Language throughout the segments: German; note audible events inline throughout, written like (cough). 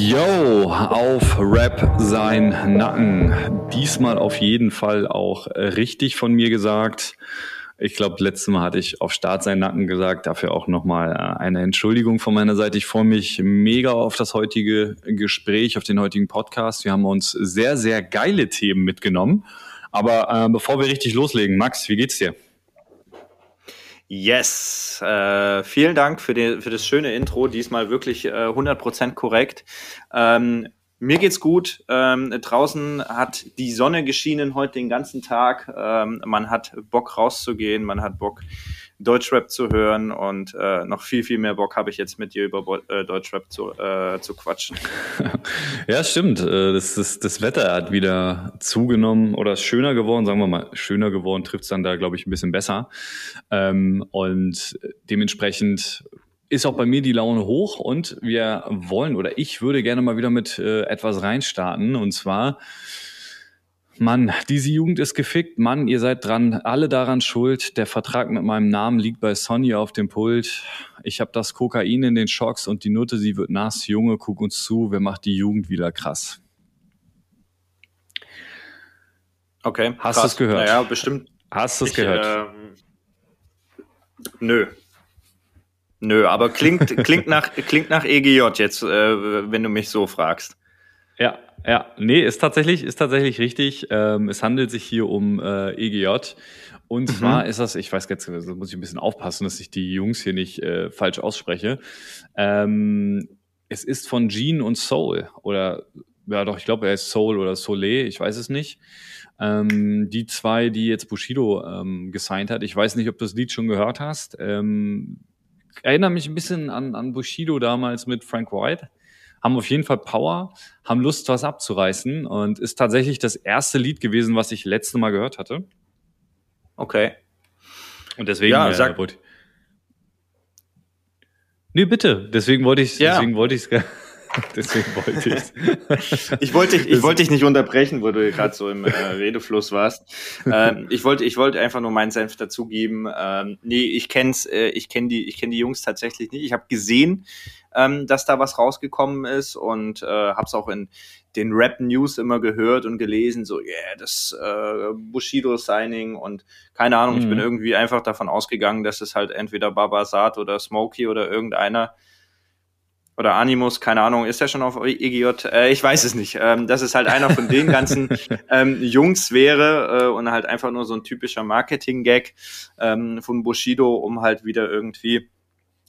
Yo, auf Rap sein Nacken. Diesmal auf jeden Fall auch richtig von mir gesagt. Ich glaube, letztes Mal hatte ich auf Start sein Nacken gesagt. Dafür auch nochmal äh, eine Entschuldigung von meiner Seite. Ich freue mich mega auf das heutige Gespräch, auf den heutigen Podcast. Wir haben uns sehr, sehr geile Themen mitgenommen. Aber äh, bevor wir richtig loslegen, Max, wie geht's dir? Yes, äh, vielen Dank für, die, für das schöne Intro, diesmal wirklich äh, 100% korrekt. Ähm, mir geht's gut. Ähm, draußen hat die Sonne geschienen heute den ganzen Tag. Ähm, man hat Bock rauszugehen, man hat Bock Deutschrap zu hören und äh, noch viel, viel mehr Bock habe ich jetzt mit dir über äh, Deutschrap zu, äh, zu quatschen. (laughs) ja, stimmt. Äh, das, das, das Wetter hat wieder zugenommen oder ist schöner geworden, sagen wir mal. Schöner geworden trifft es dann da, glaube ich, ein bisschen besser. Ähm, und dementsprechend ist auch bei mir die Laune hoch und wir wollen oder ich würde gerne mal wieder mit äh, etwas reinstarten und zwar Mann, diese Jugend ist gefickt. Mann, ihr seid dran, alle daran schuld. Der Vertrag mit meinem Namen liegt bei Sonny auf dem Pult. Ich habe das Kokain in den Schocks und die Nutte, sie wird nass. Junge, guck uns zu, wer macht die Jugend wieder krass? Okay. Hast du es gehört? Ja, bestimmt. Hast du es gehört? Ähm, nö. Nö, aber klingt, klingt, nach, klingt nach EGJ jetzt, äh, wenn du mich so fragst. Ja, nee, ist tatsächlich, ist tatsächlich richtig. Ähm, es handelt sich hier um äh, EGJ. Und mhm. zwar ist das, ich weiß jetzt, da muss ich ein bisschen aufpassen, dass ich die Jungs hier nicht äh, falsch ausspreche. Ähm, es ist von Gene und Soul. Oder, ja doch, ich glaube, er ist Soul oder Soleil, ich weiß es nicht. Ähm, die zwei, die jetzt Bushido ähm, gesigned hat. Ich weiß nicht, ob du das Lied schon gehört hast. Ähm, erinnere mich ein bisschen an, an Bushido damals mit Frank White. Haben auf jeden Fall Power, haben Lust, was abzureißen und ist tatsächlich das erste Lied gewesen, was ich letzte Mal gehört hatte. Okay. Und deswegen ja, äh, sag, wollte Nee, bitte. Deswegen wollte ich, ja. deswegen wollte ich es (laughs) (laughs) Deswegen wollte ich (laughs) Ich wollte dich, ich wollte dich nicht unterbrechen, wo du gerade so im äh, (laughs) Redefluss warst. Ähm, ich wollte, ich wollte einfach nur meinen Senf dazugeben. Ähm, nee, ich kenn's, äh, ich kenne die, ich kenne die Jungs tatsächlich nicht. Ich habe gesehen, ähm, dass da was rausgekommen ist und äh, habe es auch in den Rap-News immer gehört und gelesen, so, yeah, das äh, Bushido-Signing und keine Ahnung, mhm. ich bin mhm. irgendwie einfach davon ausgegangen, dass es halt entweder Babasat oder Smokey oder irgendeiner oder Animus, keine Ahnung, ist er schon auf EGJ? Äh, ich weiß es nicht. Ähm, dass es halt einer von den (laughs) ganzen ähm, Jungs wäre äh, und halt einfach nur so ein typischer Marketing-Gag ähm, von Bushido, um halt wieder irgendwie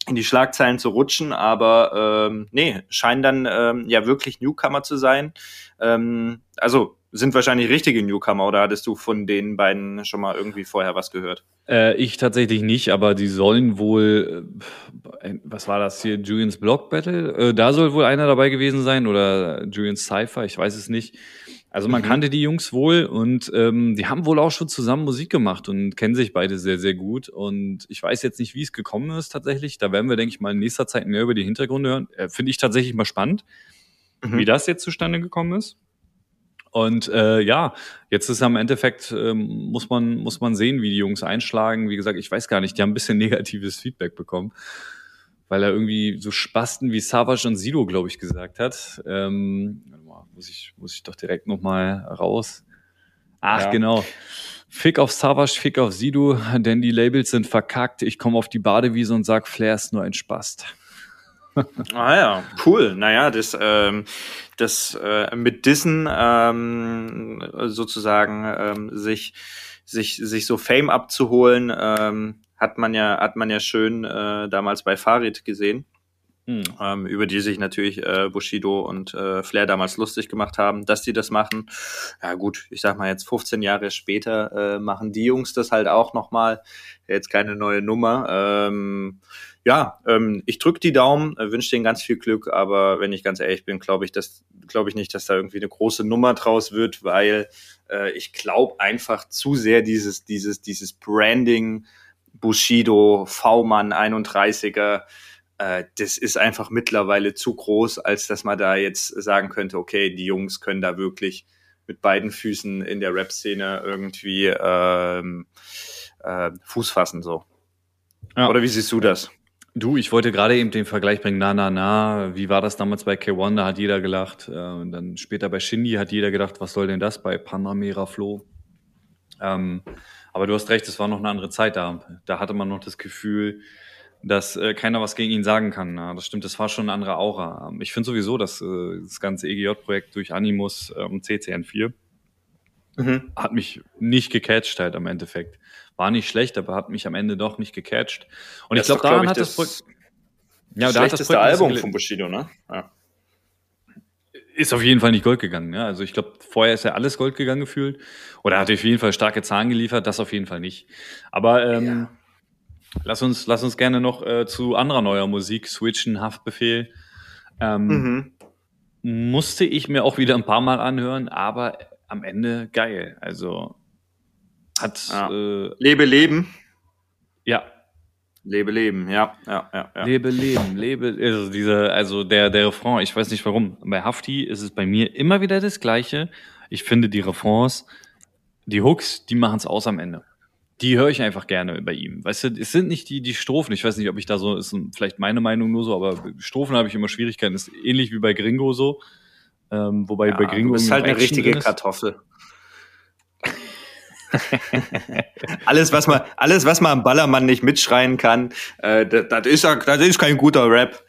in die Schlagzeilen zu rutschen, aber ähm, nee, scheinen dann ähm, ja wirklich Newcomer zu sein. Ähm, also sind wahrscheinlich richtige Newcomer oder hattest du von den beiden schon mal irgendwie vorher was gehört? Äh, ich tatsächlich nicht, aber die sollen wohl, äh, was war das hier, Julians Block Battle? Äh, da soll wohl einer dabei gewesen sein oder Julians Cypher, ich weiß es nicht. Also man mhm. kannte die Jungs wohl und ähm, die haben wohl auch schon zusammen Musik gemacht und kennen sich beide sehr, sehr gut. Und ich weiß jetzt nicht, wie es gekommen ist tatsächlich. Da werden wir, denke ich mal, in nächster Zeit mehr über die Hintergründe hören. Äh, Finde ich tatsächlich mal spannend, mhm. wie das jetzt zustande gekommen ist. Und äh, ja, jetzt ist am Endeffekt, ähm, muss, man, muss man sehen, wie die Jungs einschlagen. Wie gesagt, ich weiß gar nicht, die haben ein bisschen (laughs) negatives Feedback bekommen weil er irgendwie so Spasten wie Savage und Sido, glaube ich, gesagt hat. Ähm, muss ich, muss ich doch direkt nochmal raus. Ach, ja. genau. Fick auf Savage, Fick auf Sido, denn die Labels sind verkackt. Ich komme auf die Badewiese und sag, Flair ist nur ein Spast. Ah ja, cool. Naja, das, ähm, das äh, mit Dissen ähm, sozusagen ähm, sich, sich, sich so Fame abzuholen, ähm, hat man ja, hat man ja schön äh, damals bei Farid gesehen. Mhm. ähm, über die sich natürlich äh, Bushido und äh, Flair damals lustig gemacht haben, dass die das machen. Ja gut, ich sag mal jetzt 15 Jahre später äh, machen die Jungs das halt auch nochmal. Jetzt keine neue Nummer. Ähm, ja, ähm, ich drücke die Daumen, äh, wünsche denen ganz viel Glück, aber wenn ich ganz ehrlich bin, glaube ich, dass glaube ich nicht, dass da irgendwie eine große Nummer draus wird, weil äh, ich glaube einfach zu sehr dieses dieses dieses Branding Bushido V-Mann 31er äh, das ist einfach mittlerweile zu groß, als dass man da jetzt sagen könnte, okay, die Jungs können da wirklich mit beiden Füßen in der Rap-Szene irgendwie ähm, äh, Fuß fassen so. Ja. Oder wie siehst du das? Du, ich wollte gerade eben den Vergleich bringen, na, na, na, wie war das damals bei K1, da hat jeder gelacht. Äh, und dann später bei Shindy hat jeder gedacht, was soll denn das bei Panamera Flo? Ähm, aber du hast recht, es war noch eine andere Zeit da. Da hatte man noch das Gefühl, dass äh, keiner was gegen ihn sagen kann. Ja, das stimmt, das war schon eine andere Aura. Ähm, ich finde sowieso, dass äh, das ganze EGJ-Projekt durch Animus äh, und CCN4 mhm. hat mich nicht gecatcht halt am Endeffekt. War nicht schlecht, aber hat mich am Ende doch nicht gecatcht. Und das ich glaube, daran glaub ich, hat das Projekt... Ja, da hat das Projekt Album von Bushido, ne? Ja. Ist auf jeden Fall nicht Gold gegangen. Ja? Also ich glaube, vorher ist ja alles Gold gegangen gefühlt. Oder hat auf jeden Fall starke Zahlen geliefert, das auf jeden Fall nicht. Aber ähm, ja Lass uns, lass uns gerne noch äh, zu anderer neuer Musik switchen, Haftbefehl. Ähm, mhm. Musste ich mir auch wieder ein paar Mal anhören, aber am Ende geil. Also hat ja. äh, Lebe Leben. Ja. Lebe Leben, ja, ja, ja, ja. Lebe Leben, lebe, also dieser, also der, der Refrain, ich weiß nicht warum. Bei Hafti ist es bei mir immer wieder das Gleiche. Ich finde die Refrains, die Hooks, die machen es aus am Ende die höre ich einfach gerne bei ihm. Weißt du, es sind nicht die, die Strophen. Ich weiß nicht, ob ich da so, ist vielleicht meine Meinung nur so, aber Strophen habe ich immer Schwierigkeiten. ist ähnlich wie bei Gringo so. Ähm, wobei ja, bei Gringo. ist halt eine richtige Kartoffel. (laughs) alles, was man, alles, was man am Ballermann nicht mitschreien kann, äh, das, ist, das ist kein guter Rap.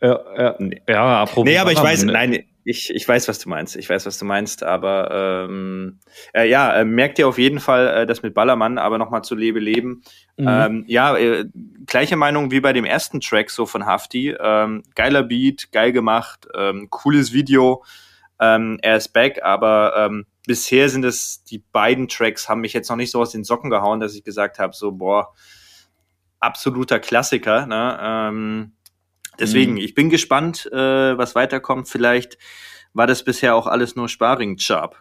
Ja, ja, ja apropos. Nee, aber ich weiß, ne? nein, ich, ich weiß, was du meinst. Ich weiß, was du meinst, aber ähm, äh, ja, äh, merkt ihr auf jeden Fall äh, das mit Ballermann, aber nochmal zu Lebe Leben. Mhm. Ähm, ja, äh, gleiche Meinung wie bei dem ersten Track so von Hafti. Ähm, geiler Beat, geil gemacht, ähm, cooles Video. Ähm, er ist back, aber ähm, bisher sind es die beiden Tracks, haben mich jetzt noch nicht so aus den Socken gehauen, dass ich gesagt habe, so, boah, absoluter Klassiker. Ne? Ähm, Deswegen, mhm. ich bin gespannt, äh, was weiterkommt. Vielleicht war das bisher auch alles nur Sparring-Job.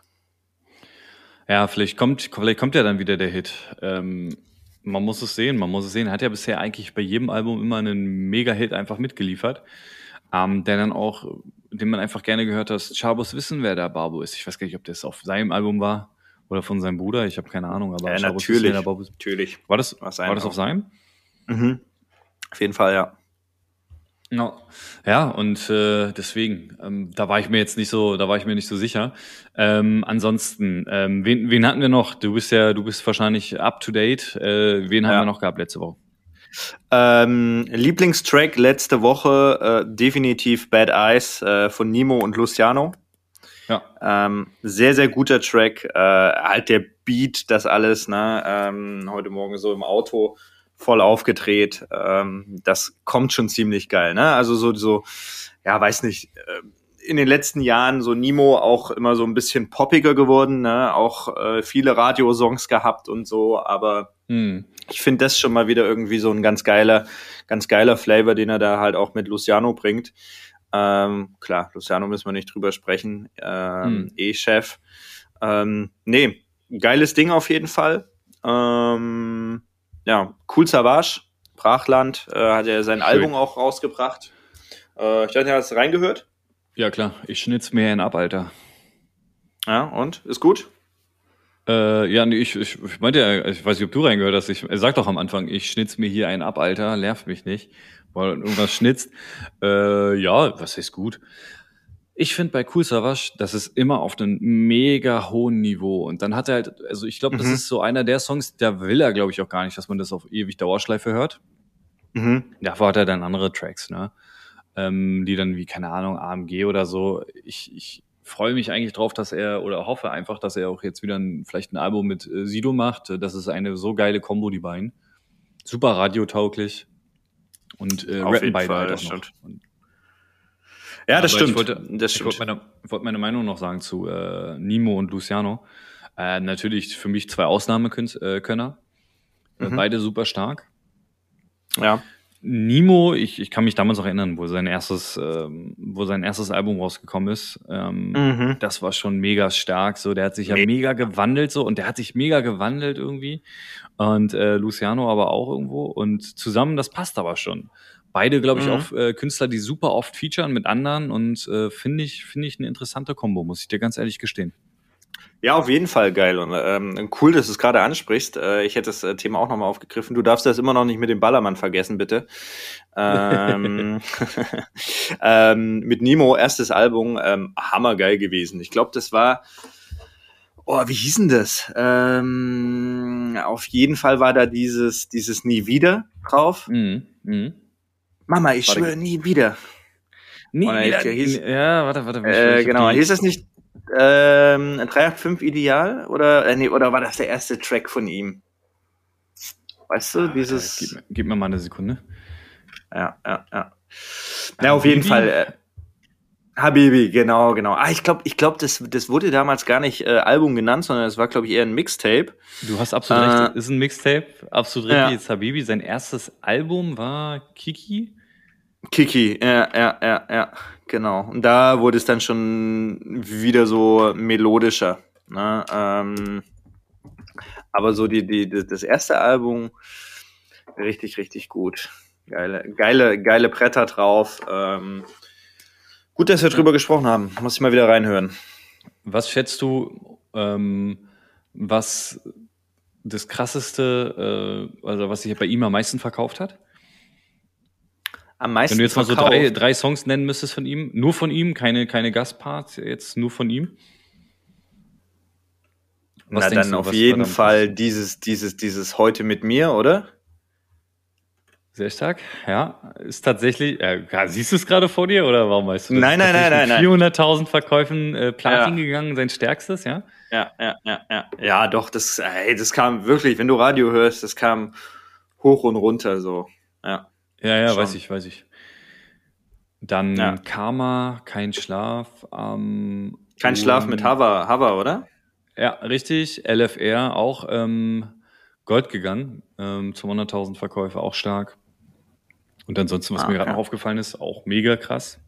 Ja, vielleicht kommt, vielleicht kommt ja dann wieder der Hit. Ähm, man muss es sehen, man muss es sehen. Er hat ja bisher eigentlich bei jedem Album immer einen Mega-Hit einfach mitgeliefert, ähm, der dann auch, den man einfach gerne gehört hat, Chabos wissen, wer der Barbo ist. Ich weiß gar nicht, ob das auf seinem Album war oder von seinem Bruder, ich habe keine Ahnung. Aber ja, Chabos natürlich, wissen, wer der Barbo ist. natürlich. War das, war das auf seinem? Mhm. Auf jeden Fall, ja. No. Ja, und äh, deswegen, ähm, da war ich mir jetzt nicht so, da war ich mir nicht so sicher. Ähm, ansonsten, ähm, wen, wen hatten wir noch? Du bist ja, du bist wahrscheinlich up to date. Äh, wen ja. haben wir noch gehabt letzte Woche? Ähm, Lieblingstrack letzte Woche äh, definitiv Bad Eyes äh, von Nimo und Luciano. Ja. Ähm, sehr, sehr guter Track. Äh, halt der Beat, das alles, ne? Ähm, heute Morgen so im Auto voll aufgedreht. Ähm, das kommt schon ziemlich geil, ne? Also so, so, ja, weiß nicht, äh, in den letzten Jahren so Nimo auch immer so ein bisschen poppiger geworden, ne? Auch äh, viele Radiosongs gehabt und so, aber hm. ich finde das schon mal wieder irgendwie so ein ganz geiler, ganz geiler Flavor, den er da halt auch mit Luciano bringt. Ähm, klar, Luciano müssen wir nicht drüber sprechen, ähm, hm. E-Chef. Ähm, nee, geiles Ding auf jeden Fall. Ähm, ja, Cool Savage, Brachland, äh, hat er sein Schön. Album auch rausgebracht. Äh, ich weiß nicht, hast du reingehört? Ja, klar. Ich schnitz mir einen ab, Alter. Ja, und? Ist gut? Äh, ja, nee, ich, ich, ich meinte ja, ich weiß nicht, ob du reingehört hast. Ich sag doch am Anfang, ich schnitz mir hier einen ab, Alter, nervt mich nicht, weil irgendwas schnitzt. Äh, ja, was ist gut? Ich finde bei Cool Savage, das ist immer auf einem mega hohen Niveau. Und dann hat er halt, also ich glaube, mhm. das ist so einer der Songs, da will er, glaube ich, auch gar nicht, dass man das auf ewig Dauerschleife hört. Mhm. Davor hat er dann andere Tracks, ne? Ähm, die dann wie, keine Ahnung, AMG oder so. Ich, ich freue mich eigentlich drauf, dass er, oder hoffe einfach, dass er auch jetzt wieder ein, vielleicht ein Album mit äh, Sido macht. Das ist eine so geile Kombo, die beiden. Super radiotauglich. Und äh, Auf rappen jeden beide Fall, halt auch noch. Und, Ja, das aber stimmt. Ich wollte, das ich stimmt. wollte meine, wollte meine Meinung noch sagen zu äh, Nimo und Luciano. Äh, natürlich für mich zwei Ausnahmekönner. Äh, Mhm. Beide super stark. ja. Nimo, ich, ich kann mich damals noch erinnern, wo sein erstes, ähm, wo sein erstes Album rausgekommen ist. Ähm, Mhm. Das war schon mega stark. So, der hat sich ja Me- mega gewandelt so und der hat sich mega gewandelt irgendwie. Und äh, Luciano aber auch irgendwo. Und zusammen, das passt aber schon. Beide, glaube ich, Mhm. auch äh, Künstler, die super oft featuren mit anderen und äh, finde ich, finde ich eine interessante Kombo, muss ich dir ganz ehrlich gestehen. Ja, auf jeden Fall geil und ähm, cool, dass du es gerade ansprichst. Äh, ich hätte das äh, Thema auch nochmal aufgegriffen. Du darfst das immer noch nicht mit dem Ballermann vergessen, bitte. Ähm, (laughs) (laughs) ähm, mit Nemo, erstes Album, ähm, hammergeil gewesen. Ich glaube, das war, oh, wie hieß denn das? Ähm, auf jeden Fall war da dieses, dieses Nie wieder drauf. Mhm. Mhm. Mama, ich schwöre nie wieder. Oder wieder- hieß- ja, warte, warte. Äh, genau, hieß das nicht ähm, 385 Ideal oder äh, nee, oder war das der erste Track von ihm? Weißt du, Ah, Gib, dieses mir- gib mir mal eine Sekunde. ja, ja, ja. Ja, auf jeden? Fall äh, Habibi, genau, genau. Ah, ich glaube, ich glaube, das das wurde damals gar nicht äh, Album genannt, sondern es war glaube ich eher ein Mixtape. Du hast absolut Äh, recht, ist ein Mixtape, absolut ja. richtig. Jetzt Habibi, sein erstes Album war Kiki. Kiki, ja, ja, ja, ja, genau. Und da wurde es dann schon wieder so melodischer. Ne? Ähm, aber so die, die, das das erste Album, richtig, richtig gut. Geile, geile, geile Bretter drauf. Ähm, gut, dass wir drüber gesprochen haben. Muss ich mal wieder reinhören. Was schätzt du, ähm, was das krasseste, äh, also was sich bei ihm am meisten verkauft hat? Am meisten Wenn du jetzt mal so verkauft. drei, drei Songs nennen müsstest von ihm, nur von ihm, keine, keine Gastparts, jetzt nur von ihm. Was Na dann du, auf jeden Fall dieses, dieses, dieses heute mit mir, oder? Sehr stark, ja. Ist tatsächlich, äh, siehst du es gerade vor dir oder warum weißt du das? Nein, nein, nein, nein, nein. 400.000 Verkäufen äh, Platin Ja. gegangen, sein stärkstes, ja? Ja, ja, ja, ja. Ja, doch, das, ey, das kam wirklich, wenn du Radio hörst, das kam hoch und runter so. Ja. Ja, ja, Schon. weiß ich, weiß ich. Dann Ja. Karma, kein Schlaf. Ähm, Kein Schlaf mit Hava, Hava, oder? Ja, richtig. LFR auch ähm, Gold gegangen. Ähm, zu 100.000 Verkäufe, auch stark. Und ansonsten, was Ah, mir gerade noch aufgefallen ist, auch mega krass.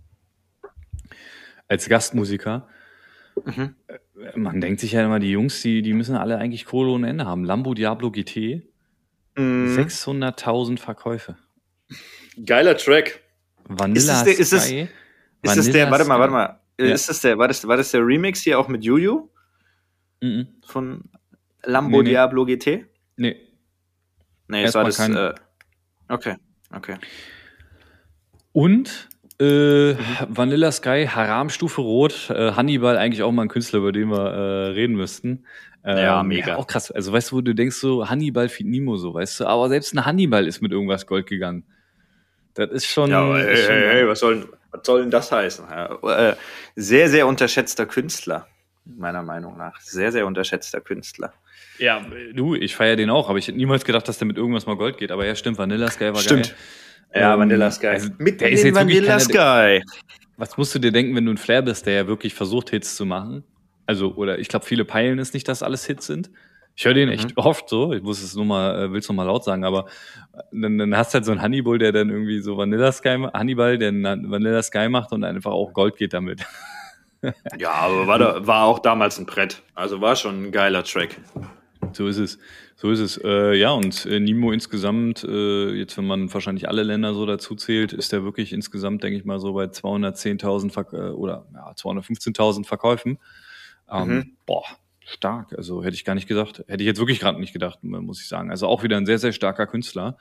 Als Gastmusiker. Mhm. Äh, Man denkt sich ja immer, die Jungs, die, die müssen alle eigentlich Kohle ohne Ende haben. Lambo Diablo GT, Mhm. 600.000 Verkäufe. Geiler Track. Vanilla Ist es der- ist es-. Ist das der, Vanilla warte mal, warte mal. Ja. Ist das der, war das, war das der Remix hier auch mit Juju Mhm. von Lambo Nee, nee. Diablo GT? Nee, Nee, das war das, kein- äh, okay, okay. Und äh, Mhm. Vanilla Sky, Haram-Stufe Rot, äh, Hannibal, eigentlich auch mal ein Künstler, über den wir äh, reden müssten. Ähm, Ja, mega. auch krass. Also weißt du, wo du denkst so, Hannibal feed Nimo so, weißt du, aber selbst ein Hannibal ist mit irgendwas Gold gegangen. Das ist schon. Ja, aber, ist hey, schon hey, hey, was soll, was soll denn das heißen? Ja, äh, sehr, sehr unterschätzter Künstler, meiner Meinung nach. Sehr, sehr unterschätzter Künstler. Ja, du, ich feiere den auch, aber ich hätte niemals gedacht, dass der mit irgendwas mal Gold geht. Aber ja, stimmt, Vanilla Sky war Stimmt. geil. Ja, Ähm, Vanilla Sky. also Mit der ist jetzt Vanilla keiner, Sky. Was musst du dir denken, wenn du ein Flair bist, der ja wirklich versucht, Hits zu machen? Also, oder ich glaube, viele peilen es nicht, dass alles Hits sind. Ich höre den echt oft so. Ich muss es nur mal, äh, will's noch mal laut sagen, aber äh, dann, dann hast du halt so einen Hannibal, der dann irgendwie so Vanilla Sky, Hannibal, der Vanilla Sky macht und einfach auch Gold geht damit. Ja, aber war, da, war auch damals ein Brett. Also war schon ein geiler Track. So ist es. So ist es. Äh, ja, und äh, Nimo insgesamt, äh, jetzt wenn man wahrscheinlich alle Länder so dazu zählt, ist der wirklich insgesamt, denke ich mal, so bei 210.000 Verk äh, oder ja, 215.000 Verkäufen. Ähm, Mhm. Boah, stark. Also hätte ich gar nicht gedacht. Hätte ich jetzt wirklich gerade nicht gedacht, muss ich sagen. Also auch wieder ein sehr, sehr starker Künstler.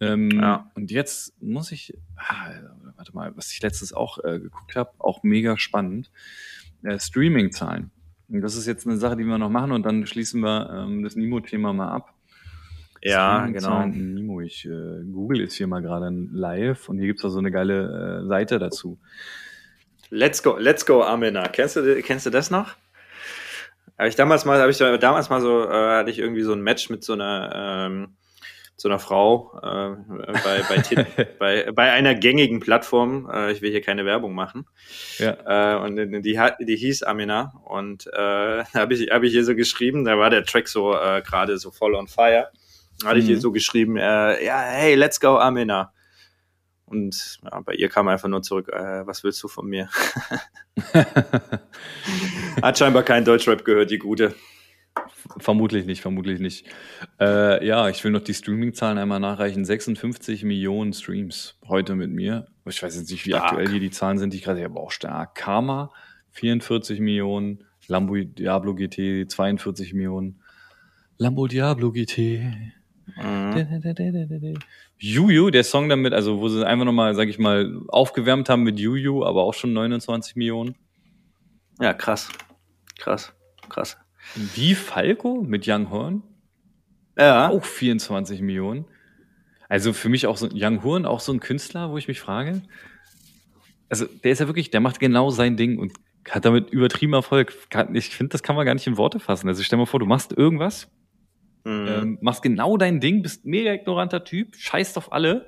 Ähm, Ja. Und jetzt muss ich, ah, warte mal, was ich letztens auch äh, geguckt habe, auch mega spannend. Äh, Streaming-Zahlen. Und das ist jetzt eine Sache, die wir noch machen und dann schließen wir ähm, das Nimo-Thema mal ab. Ja, genau. Nimo, ich äh, google jetzt hier mal gerade live und hier gibt's da so eine geile äh, Seite dazu. Let's go, let's go, Amina. Kennst du, kennst du das noch? Habe ich damals mal, habe ich damals mal so, äh, hatte ich irgendwie so ein Match mit so einer, ähm, zu einer Frau äh, bei, bei, (laughs) bei, bei einer gängigen Plattform. Äh, ich will hier keine Werbung machen. Ja. Äh, und die, die hieß Amina. Und äh, (laughs) habe ich, hab ich hier so geschrieben, da war der Track so äh, gerade so voll on fire. Da hatte mhm. ich hier so geschrieben, äh, ja, hey, let's go, Amina. Und ja, bei ihr kam einfach nur zurück, äh, was willst du von mir? (laughs) Hat scheinbar kein Deutschrap gehört, die gute. Vermutlich nicht, vermutlich nicht. Äh, ja, ich will noch die Streaming-Zahlen einmal nachreichen. 56 Millionen Streams heute mit mir. Ich weiß jetzt nicht, wie stark. aktuell hier die Zahlen sind, die ich gerade aber auch stark. Karma 44 Millionen, Lambo Diablo GT 42 Millionen, Lambo Diablo GT. Mhm. Juju, der Song damit, also wo sie einfach nochmal, sag ich mal, aufgewärmt haben mit Juju, aber auch schon 29 Millionen. Ja, krass. Krass. Krass. Wie Falco mit Young Horn? Ja. Auch 24 Millionen. Also für mich auch so Young Horn, auch so ein Künstler, wo ich mich frage. Also der ist ja wirklich, der macht genau sein Ding und hat damit übertrieben Erfolg. Ich finde, das kann man gar nicht in Worte fassen. Also stell mal vor, du machst irgendwas, mhm. ähm, machst genau dein Ding, bist mega ignoranter Typ, scheißt auf alle,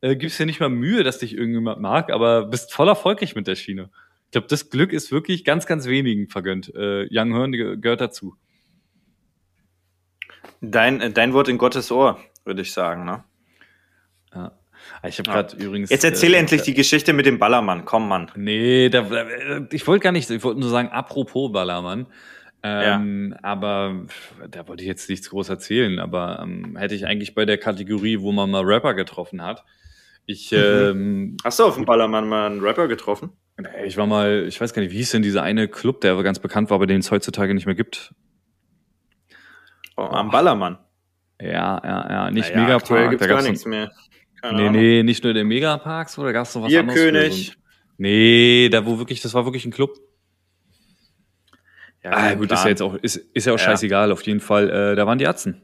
äh, gibst dir nicht mal Mühe, dass dich irgendjemand mag, aber bist voll erfolgreich mit der Schiene. Ich glaube, das Glück ist wirklich ganz, ganz wenigen vergönnt. Äh, Young Horn gehört dazu. Dein, äh, dein Wort in Gottes Ohr, würde ich sagen, ne? Ja. Ah, ich habe gerade ja. übrigens. Jetzt erzähl äh, endlich äh, die Geschichte mit dem Ballermann. Komm, Mann. Nee, da, ich wollte gar nicht, ich wollte nur sagen, apropos Ballermann. Ähm, ja. Aber da wollte ich jetzt nichts groß erzählen. Aber ähm, hätte ich eigentlich bei der Kategorie, wo man mal Rapper getroffen hat. Ich, mhm. ähm, Hast du auf dem Ballermann mal einen Rapper getroffen? Ich war mal, ich weiß gar nicht, wie hieß denn dieser eine Club, der aber ganz bekannt war, aber den es heutzutage nicht mehr gibt. Oh, am Ballermann. Ja, ja, ja. Nicht naja, Megapark. Gibt's da gar nichts mehr. Keine nee, Ahnung. nee, nicht nur der Megaparks, oder gab es noch was anderes? König. So nee, da wo wirklich, das war wirklich ein Club. Ja, ah, gut, ist ja jetzt auch, ist, ist ja auch ja. scheißegal, auf jeden Fall. Äh, da waren die Atzen.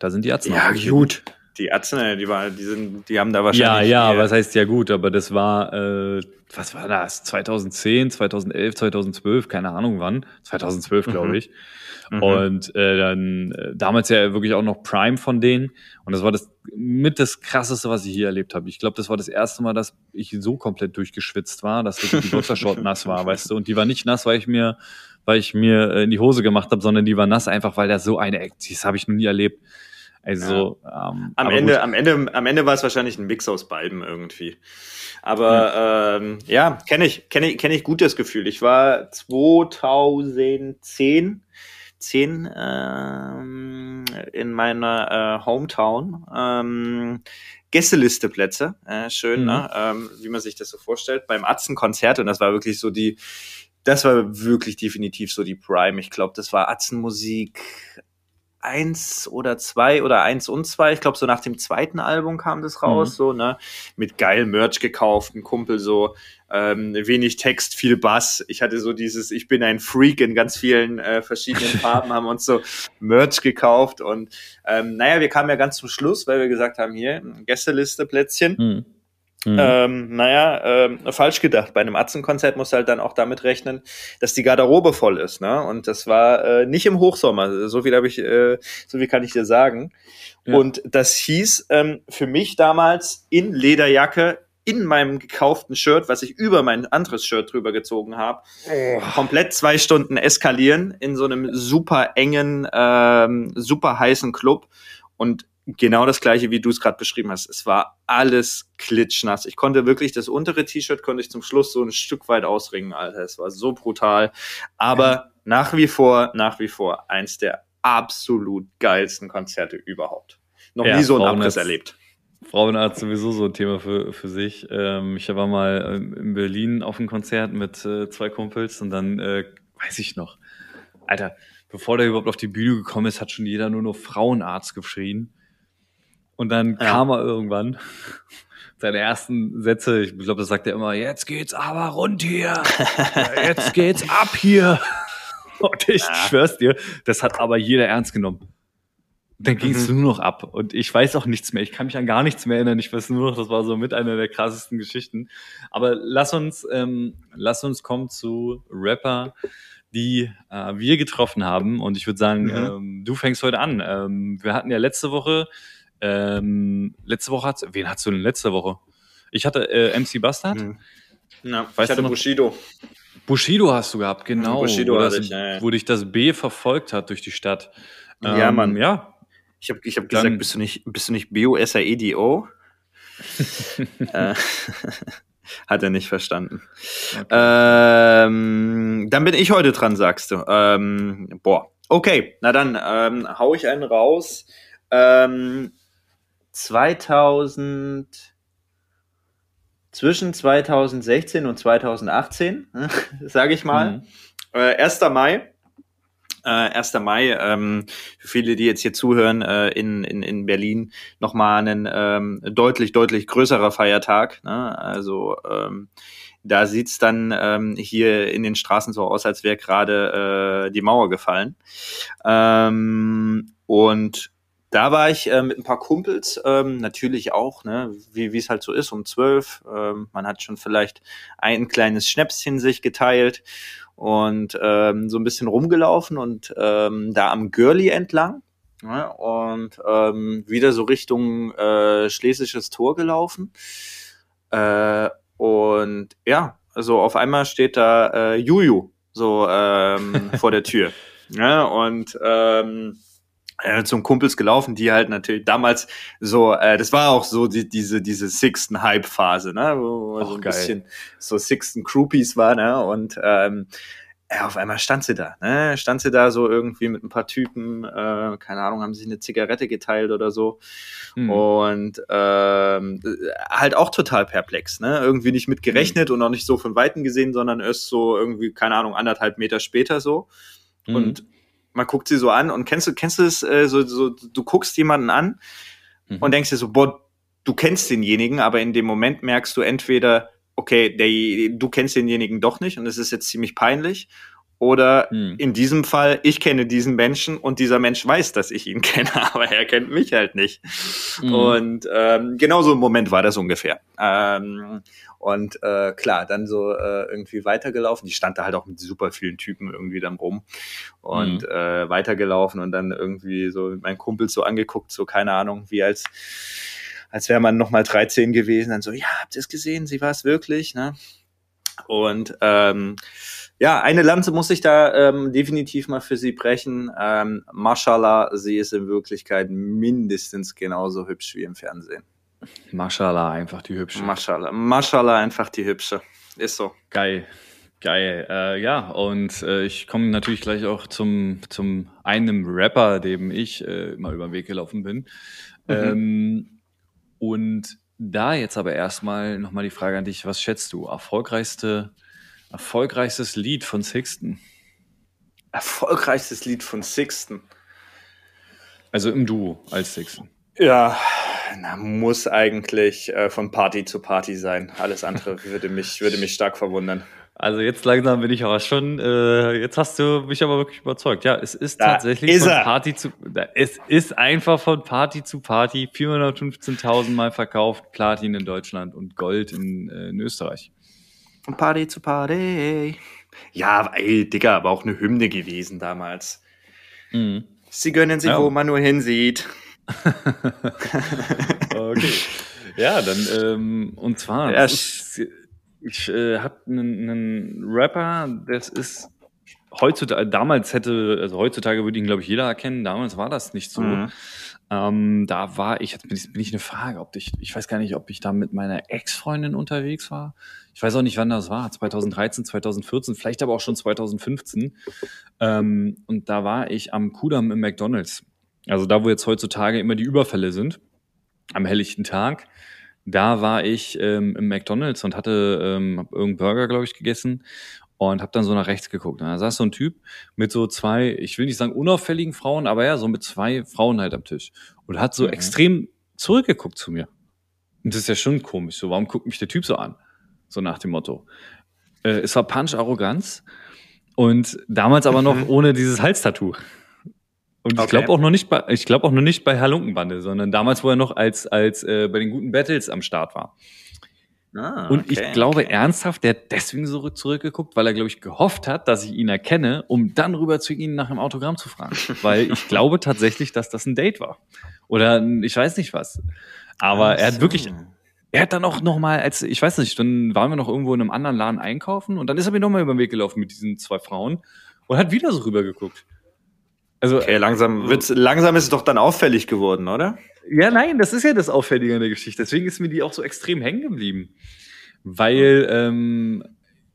Da sind die Atzen. Ja, gut die Ärzte, die war, die sind, die haben da wahrscheinlich. Ja, ja, was heißt ja gut, aber das war, äh, was war das? 2010, 2011, 2012, keine Ahnung wann. 2012, glaube mhm. ich. Mhm. Und äh, dann äh, damals ja wirklich auch noch Prime von denen. Und das war das mit das krasseste, was ich hier erlebt habe. Ich glaube, das war das erste Mal, dass ich so komplett durchgeschwitzt war, dass wirklich die Boxershort (laughs) nass war, weißt du. Und die war nicht nass, weil ich mir, weil ich mir äh, in die Hose gemacht habe, sondern die war nass einfach, weil da so eine, das habe ich noch nie erlebt. Also ja. ähm, am Ende, gut. am Ende, am Ende war es wahrscheinlich ein Mix aus beiden irgendwie. Aber ja, ähm, ja kenne ich, kenne ich, kenne ich gut das Gefühl. Ich war 2010 10 ähm, in meiner äh, Hometown. Ähm, Gästelisteplätze, äh, schön, ne? mhm. ne? ähm, wie man sich das so vorstellt, beim Atzen-Konzert und das war wirklich so die, das war wirklich definitiv so die Prime. Ich glaube, das war Atzenmusik eins oder zwei oder eins und zwei. Ich glaube, so nach dem zweiten Album kam das raus, mhm. so, ne? Mit geil Merch gekauft, ein Kumpel so, ähm, wenig Text, viel Bass. Ich hatte so dieses, ich bin ein Freak in ganz vielen äh, verschiedenen (laughs) Farben, haben uns so Merch gekauft und ähm, naja, wir kamen ja ganz zum Schluss, weil wir gesagt haben, hier, Gästeliste Plätzchen. Mhm. Mhm. Ähm, naja, ähm, falsch gedacht. Bei einem Atzenkonzert musst du halt dann auch damit rechnen, dass die Garderobe voll ist. Ne? Und das war äh, nicht im Hochsommer. So viel habe ich, äh, so viel kann ich dir sagen. Ja. Und das hieß ähm, für mich damals in Lederjacke in meinem gekauften Shirt, was ich über mein anderes Shirt drüber gezogen habe, oh. komplett zwei Stunden eskalieren in so einem super engen, ähm, super heißen Club. Und genau das gleiche, wie du es gerade beschrieben hast. Es war alles klitschnass. Ich konnte wirklich das untere T-Shirt konnte ich zum Schluss so ein Stück weit ausringen, Alter. Es war so brutal. Aber ja. nach wie vor, nach wie vor eins der absolut geilsten Konzerte überhaupt. Noch ja, nie so ein Abriss erlebt. Frauenarzt sowieso so ein Thema für, für sich. Ähm, ich war mal ähm, in Berlin auf einem Konzert mit äh, zwei Kumpels und dann äh, weiß ich noch, Alter, bevor der überhaupt auf die Bühne gekommen ist, hat schon jeder nur noch Frauenarzt geschrien. Und dann ja. kam er irgendwann. Seine ersten Sätze, ich glaube, das sagt er immer, jetzt geht's aber rund hier. (laughs) jetzt geht's ab hier. Und ich ja. schwör's dir, das hat aber jeder ernst genommen. Dann ging es mhm. nur noch ab. Und ich weiß auch nichts mehr. Ich kann mich an gar nichts mehr erinnern. Ich weiß nur noch, das war so mit einer der krassesten Geschichten. Aber lass uns, ähm, lass uns kommen zu Rapper, die äh, wir getroffen haben. Und ich würde sagen, Mhm. ähm, du fängst heute an. Ähm, wir hatten ja letzte Woche, ähm, letzte Woche hat's, wen hattest du denn letzte Woche? Ich hatte äh, MC Bastard. Mhm. Ja, Weißt ich hatte Bushido. Bushido hast du gehabt, genau. Bushido wo, hatte das, ich, ja, ja. wo dich das B verfolgt hat durch die Stadt. Ja, Mann. Ja, Ich habe ich hab gesagt, bist du nicht, bist du nicht B-O-S-A-E-D-O? (laughs) äh, (laughs) hat er nicht verstanden. Ähm, dann bin ich heute dran, sagst du. Ähm, boah. Okay, na dann ähm, hau ich einen raus. Ähm, 2000 zwischen 2016 und 2018, (laughs) sage ich mal. Mhm. Äh, 1. Mai. Äh, 1. Mai, ähm, für viele, die jetzt hier zuhören, äh, in, in, in Berlin nochmal ein ähm, deutlich, deutlich größerer Feiertag. Ne? Also ähm, da sieht's dann ähm, hier in den Straßen so aus, als wäre gerade äh, die Mauer gefallen. Ähm, und da war ich äh, mit ein paar Kumpels, ähm, natürlich auch, ne, wie es halt so ist, um zwölf. Ähm, man hat schon vielleicht ein kleines Schnäpschen sich geteilt und ähm, so ein bisschen rumgelaufen und ähm, da am Görli entlang ne, und ähm, wieder so Richtung äh, Schlesisches Tor gelaufen. Äh, und ja, also auf einmal steht da äh, Juju so ähm, vor der Tür. Ja, (laughs) und ähm, äh, zum Kumpels gelaufen, die halt natürlich damals so, äh, das war auch so die, diese diese Sixten Hype Phase, ne, wo Ach, so ein geil. bisschen so Sixten Groupies war, ne, und ähm, ja, auf einmal stand sie da, ne, stand sie da so irgendwie mit ein paar Typen, äh, keine Ahnung, haben sich eine Zigarette geteilt oder so. Mhm. und ähm, halt auch total perplex, ne, irgendwie nicht mit gerechnet und auch nicht so von Weitem gesehen, sondern erst so irgendwie, keine Ahnung, anderthalb Meter später so. Mhm. und man guckt sie so an und kennst du, kennst du es, äh, so, so, du guckst jemanden an Mhm. und denkst dir so, boah, du kennst denjenigen, aber in dem Moment merkst du entweder, okay, der, du kennst denjenigen doch nicht und es ist jetzt ziemlich peinlich. Oder Mhm. in diesem Fall, ich kenne diesen Menschen und dieser Mensch weiß, dass ich ihn (laughs) kenne, aber er kennt mich halt nicht. Mhm. Und ähm, genau so ein Moment war das ungefähr. Ähm, und äh, klar, dann so äh, irgendwie weitergelaufen. Die stand da halt auch mit super vielen Typen irgendwie dann rum. Und Mhm. äh, weitergelaufen und dann irgendwie so mein Kumpel so angeguckt, so keine Ahnung, wie als als wäre man noch mal 13 gewesen, dann so, ja, habt ihr es gesehen? Sie war es wirklich, ne? Und ähm, ja, eine Lanze muss ich da ähm, definitiv mal für sie brechen. Ähm, Mashallah, sie ist in Wirklichkeit mindestens genauso hübsch wie im Fernsehen. Mashallah, einfach die hübsche. Mashallah, Mashallah, einfach die hübsche. Ist so. Geil. Geil. Äh, ja, und äh, ich komme natürlich gleich auch zum, zum einem Rapper, dem ich äh, mal über den Weg gelaufen bin. Mhm. Ähm, und da jetzt aber erstmal nochmal die Frage an dich, was schätzt du? Erfolgreichste, erfolgreichstes Lied von Sixten? Erfolgreichstes Lied von Sixten. Also im Duo als Sixten. Ja, na, muss eigentlich äh, von Party zu Party sein. Alles andere würde mich, würde mich stark verwundern. Also jetzt langsam bin ich aber schon, äh, jetzt hast du mich aber wirklich überzeugt. Ja, es ist Da tatsächlich ist von er. Party zu, da- es ist einfach von Party zu Party 415.000 Mal verkauft, Platin in Deutschland und Gold in, äh, in Österreich. Von Party zu Party. Ja, ey, Digga, aber auch eine Hymne gewesen damals. Sie gönnen sich, Ja. wo man nur hinsieht. (laughs) Okay. ja, dann, ähm, und zwar, Ja, ist, ich äh, habe einen, Rapper, das ist heutzutage, damals hätte, also heutzutage würde ihn, glaube ich, jeder erkennen, damals war das nicht so. Mhm. Ähm, da war ich, jetzt bin ich, bin ich eine Frage, ob ich, ich weiß gar nicht, ob ich da mit meiner Ex-Freundin unterwegs war. Ich weiß auch nicht, wann das war, 2013, 2014, vielleicht aber auch schon 2015. Ähm, und da war ich am Kudamm im McDonalds. Also da, wo jetzt heutzutage immer die Überfälle sind, am helllichten Tag. Da war ich ähm, im McDonalds und hatte ähm, hab irgendeinen Burger, glaube ich, gegessen und habe dann so nach rechts geguckt. Und da saß so ein Typ mit so zwei, ich will nicht sagen unauffälligen Frauen, aber ja, so mit zwei Frauen halt am Tisch und hat so Mhm. extrem zurückgeguckt zu mir. Und das ist ja schon komisch. So, warum guckt mich der Typ so an? So nach dem Motto. Äh, es war Punch-Arroganz und damals aber noch (laughs) ohne dieses Halstattoo. Und ich Okay. glaube auch noch nicht bei, ich glaube auch noch nicht bei Herr Lunkenbande, sondern damals, wo er noch als, als äh, bei den guten Battles am Start war. Ah, okay, und ich glaube okay. ernsthaft, der hat deswegen so zurückgeguckt, weil er, glaube ich, gehofft hat, dass ich ihn erkenne, um dann rüber zu ihm nach einem Autogramm zu fragen. (laughs) weil ich glaube tatsächlich, dass das ein Date war. Oder ich weiß nicht was. Aber er hat wirklich, er hat dann auch noch mal, als ich weiß nicht, dann waren wir noch irgendwo in einem anderen Laden einkaufen und dann ist er mir noch mal über den Weg gelaufen mit diesen zwei Frauen und hat wieder so rübergeguckt. Also okay, langsam wird's, langsam ist es doch dann auffällig geworden, oder? Ja, nein, das ist ja das Auffällige an der Geschichte. Deswegen ist mir die auch so extrem hängen geblieben. Weil, ähm,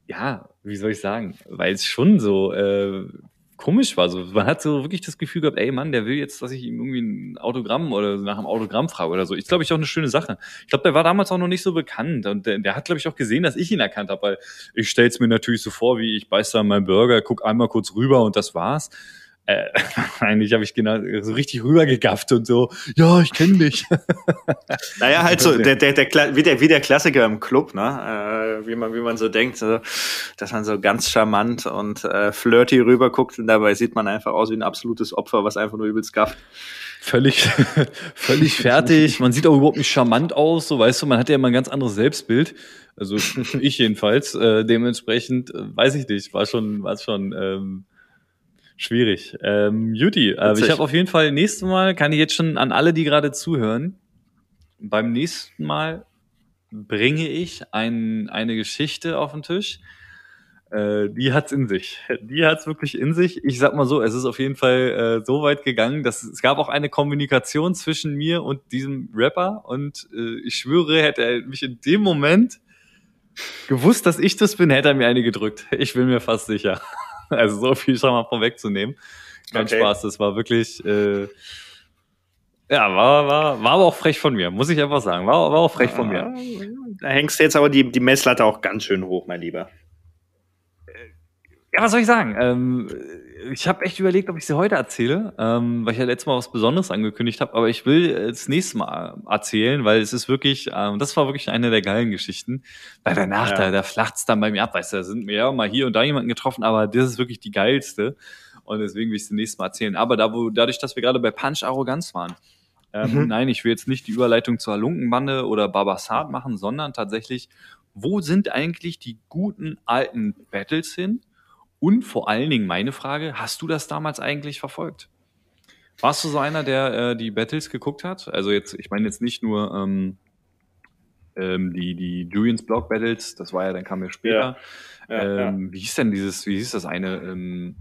ja, wie soll ich sagen? Weil es schon so äh, komisch war. So, man hat so wirklich das Gefühl gehabt, ey Mann, der will jetzt, dass ich ihm irgendwie ein Autogramm oder nach einem Autogramm frage oder so. Ich glaube, ich auch eine schöne Sache. Ich glaube, der war damals auch noch nicht so bekannt und der, der hat, glaube ich, auch gesehen, dass ich ihn erkannt habe, weil ich stelle es mir natürlich so vor, wie ich beiß da meinen Burger, guck einmal kurz rüber und das war's. Äh, (laughs) eigentlich habe ich genau so richtig rübergegafft und so, ja, ich kenne dich. (laughs) naja, halt so, der, der, der, wie, der, wie der Klassiker im Club, ne? Äh, wie, man, wie man so denkt, so, dass man so ganz charmant und äh, flirty rüberguckt und dabei sieht man einfach aus wie ein absolutes Opfer, was einfach nur übelst gafft. Völlig, (laughs) völlig fertig. Man sieht auch überhaupt nicht charmant aus, so weißt du, man hat ja immer ein ganz anderes Selbstbild. Also ich jedenfalls. Äh, dementsprechend, äh, weiß ich nicht, war schon, war schon ähm, Schwierig. Ähm, Judy, äh, ich habe auf jeden Fall nächstes Mal, kann ich jetzt schon an alle, die gerade zuhören, beim nächsten Mal bringe ich ein, eine Geschichte auf den Tisch. Äh, die hat's in sich. Die hat's wirklich in sich. Ich sag mal so, es ist auf jeden Fall äh, so weit gegangen, dass es gab auch eine Kommunikation zwischen mir und diesem Rapper und äh, ich schwöre, hätte er mich in dem Moment gewusst, dass ich das bin, hätte er mir eine gedrückt. Ich bin mir fast sicher. (laughs) Also so viel schon mal vorwegzunehmen. Kein okay. Spaß, das war wirklich, äh, ja, war, war, war aber auch frech von mir, muss ich einfach sagen. War, war auch frech von mir. Da hängst du jetzt aber die, die Messlatte auch ganz schön hoch, mein Lieber. Ja, was soll ich sagen? Ähm, ich habe echt überlegt, ob ich sie heute erzähle, ähm, weil ich ja letztes Mal was Besonderes angekündigt habe, aber ich will das nächste Mal erzählen, weil es ist wirklich, ähm, das war wirklich eine der geilen Geschichten. Weil danach, ja. da, da flacht's dann bei mir ab, weißt du, da sind mir ja mal hier und da jemanden getroffen, aber das ist wirklich die geilste. Und deswegen will ich es nächste Mal erzählen. Aber da, wo, dadurch, dass wir gerade bei Punch Arroganz waren, ähm, mhm. nein, ich will jetzt nicht die Überleitung zur Halunkenbande oder Babasat machen, sondern tatsächlich, wo sind eigentlich die guten alten Battles hin? Und vor allen Dingen meine Frage, hast du das damals eigentlich verfolgt? Warst du so einer, der äh, die Battles geguckt hat? Also jetzt, ich meine jetzt nicht nur ähm, ähm, die, die Julians Block Battles, das war ja, dann kam ja später. Ja, ja, ähm, ja. Wie hieß denn dieses, wie hieß das eine, ähm,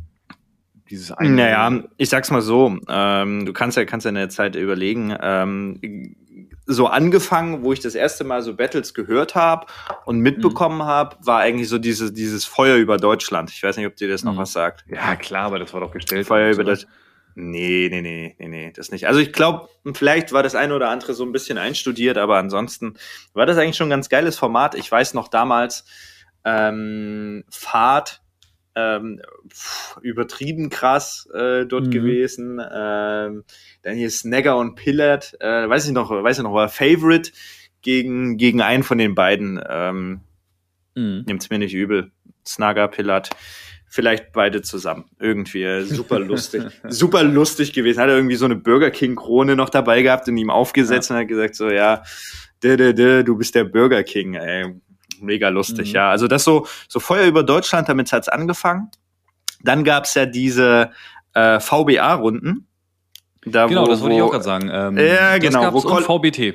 dieses eine? Naja, ich sag's mal so, ähm, du kannst ja, kannst ja in der Zeit überlegen, ähm, so angefangen, wo ich das erste Mal so Battles gehört habe und mitbekommen mhm. habe, war eigentlich so dieses, dieses Feuer über Deutschland. Ich weiß nicht, ob dir das noch mhm. was sagt. Ja, klar, aber das war doch gestellt. Feuer über das. Nee, nee, nee, nee, nee, das nicht. Also ich glaube, vielleicht war das eine oder andere so ein bisschen einstudiert, aber ansonsten war das eigentlich schon ein ganz geiles Format. Ich weiß noch damals, ähm, Fahrt ähm, pff, übertrieben krass äh, dort mhm. gewesen. Ähm, dann hier Snagger und Pillard, äh, weiß ich noch, weiß ich noch, war Favorite gegen, gegen einen von den beiden. Ähm, mhm. Nimmt's mir nicht übel. Snagger, Pillard. Vielleicht beide zusammen. Irgendwie äh, super (laughs) lustig. super lustig gewesen. Hat er irgendwie so eine Burger King Krone noch dabei gehabt und ihm aufgesetzt ja. und hat gesagt so, ja, de, de, de, du bist der Burger King, ey mega lustig, mhm. ja. Also das so, so Feuer über Deutschland, damit hat's angefangen. Dann gab's ja diese äh, VBA-Runden. Da, genau, wo, das wollte ich auch gerade sagen. Ähm, ja, genau. Wo und VBT.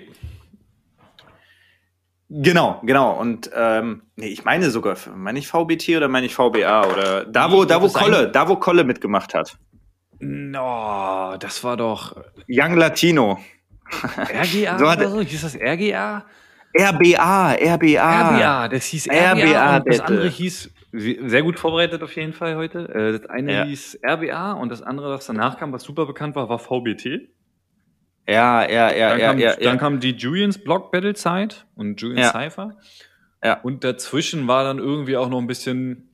Genau, genau. Und ähm, nee, ich meine sogar, meine ich VBT oder meine ich VBA oder da wo, da wo Kolle, da wo Kolle mitgemacht hat. No, das war doch Young Latino. RGA (laughs) so oder so? Hieß das RGA? RBA, RBA. RBA, das hieß RBA. RBA und das andere hieß, sehr gut vorbereitet auf jeden Fall heute. Äh, das eine ja. hieß RBA und das andere, was danach kam, was super bekannt war, war VBT. Ja, ja, ja, dann ja, kam, ja. Dann kam die Julians Block Battle Zeit und Julians ja. Cypher. Ja. Und dazwischen war dann irgendwie auch noch ein bisschen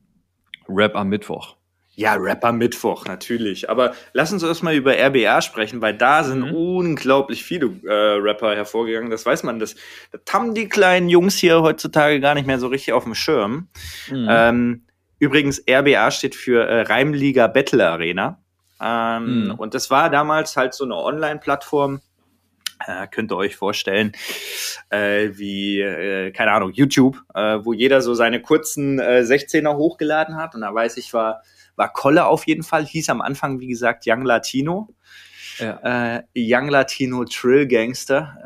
Rap am Mittwoch. Ja, Rapper Mittwoch, natürlich. Aber lass uns erstmal über RBA sprechen, weil da sind mhm. unglaublich viele äh, Rapper hervorgegangen. Das weiß man. Das, das haben die kleinen Jungs hier heutzutage gar nicht mehr so richtig auf dem Schirm. Mhm. Ähm, übrigens, RBA steht für äh, Reimliga Battle Arena. Ähm, mhm. Und das war damals halt so eine Online-Plattform, äh, könnt ihr euch vorstellen, äh, wie, äh, keine Ahnung, YouTube, äh, wo jeder so seine kurzen äh, 16er hochgeladen hat. Und da weiß ich, war, war Kolle auf jeden Fall, hieß am Anfang, wie gesagt, Young Latino. Ja. Äh, Young Latino Trill Gangster.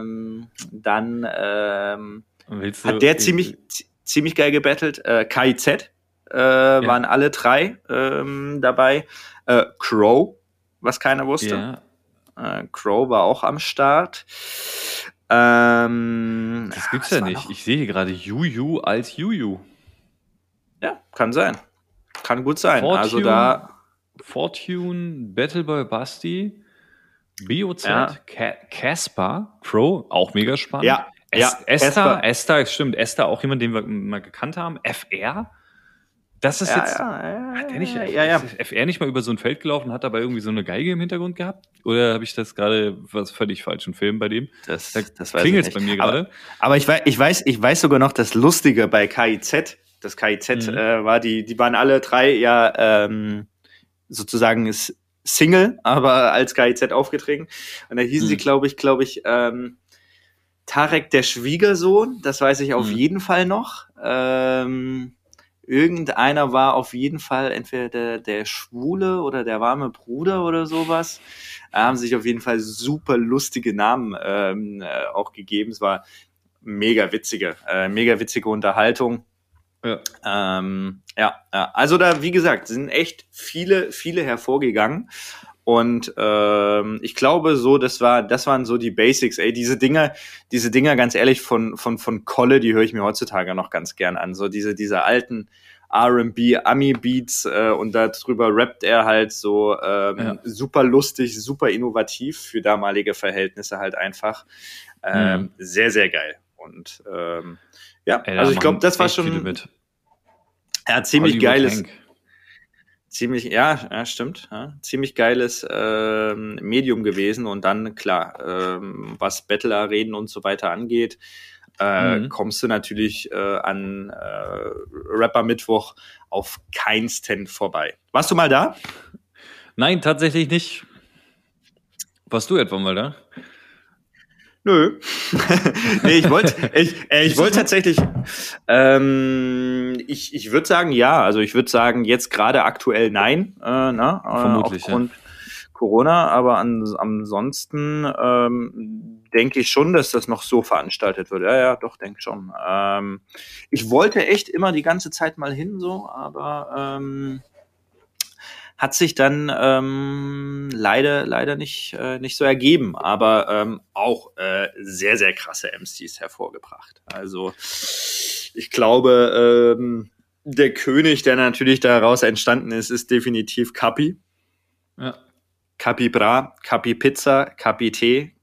Ähm, dann ähm, hat der ziemlich, ziemlich geil gebettelt. Äh, KIZ äh, ja. waren alle drei ähm, dabei. Äh, Crow, was keiner wusste. Ja. Äh, Crow war auch am Start. Ähm, das gibt's ja nicht. Noch? Ich sehe gerade Juju als Juju. Ja, kann sein. Kann gut sein. Fortune, also da. Fortune, Battleboy Basti, BOZ, ja. Casper, Crow, auch mega spannend. Ja, es ja, Esther, Esther, stimmt, Esther auch jemand, den wir mal gekannt haben. FR, das ist ja, jetzt. Ja, ja, hat der nicht, ja, ja. FR nicht mal über so ein Feld gelaufen, hat aber irgendwie so eine Geige im Hintergrund gehabt? Oder habe ich das gerade was völlig falschen Film bei dem? Das, da das klingelt bei mir gerade. Aber, aber, ich, weiß, ich, weiß, ich weiß sogar noch das Lustige bei KIZ. Das KIZ mhm. äh, war, die, die waren alle drei ja ähm, sozusagen Single, (laughs) aber als KIZ aufgetreten. Und da hießen mhm. sie, glaube ich, glaube ich, ähm, Tarek der Schwiegersohn, das weiß ich auf mhm. jeden Fall noch. Ähm, irgendeiner war auf jeden Fall entweder der, der Schwule oder der warme Bruder oder sowas. Da haben sich auf jeden Fall super lustige Namen ähm, äh, auch gegeben. Es war mega witzige, äh, mega witzige Unterhaltung. Ja. Ähm, ja, also da, wie gesagt, sind echt viele, viele hervorgegangen. Und ähm, ich glaube so, das war, das waren so die Basics. Ey, diese Dinger, diese Dinger, ganz ehrlich, von von von Kolle, die höre ich mir heutzutage noch ganz gern an. So diese diese alten R&B Ami Beats äh, und darüber rappt er halt so ähm, ja. super lustig, super innovativ für damalige Verhältnisse halt einfach. Ähm, mhm. Sehr sehr geil. Und ähm, ja, Ey, also ich glaube, das war schon. Ja, ziemlich Hollywood geiles. Hank ziemlich, ja, ja stimmt, ja, ziemlich geiles ähm, Medium gewesen und dann, klar, ähm, was Battle-Arenen und so weiter angeht, äh, mhm. kommst du natürlich äh, an äh, Rapper Mittwoch auf keinsten vorbei. Warst du mal da? Nein, tatsächlich nicht. Warst du etwa mal da? Nö. (laughs) nee, ich wollte ich, äh, ich wollte tatsächlich ähm, ich, ich würde sagen ja, also ich würde sagen jetzt gerade aktuell nein, äh, na, äh, Vermutlich, aufgrund ja. Corona, aber an, ansonsten ähm, denke ich schon, dass das noch so veranstaltet wird. Ja, ja, doch, denke schon. Ähm, ich wollte echt immer die ganze Zeit mal hin, so, aber ähm, hat sich dann ähm, leider leider nicht äh, nicht so ergeben, aber ähm, auch äh, sehr sehr krasse MCs hervorgebracht. Also ich glaube, ähm, der König, der natürlich daraus entstanden ist, ist definitiv Capi. Ja. Capi Bra, Capi Pizza, Capi Tee,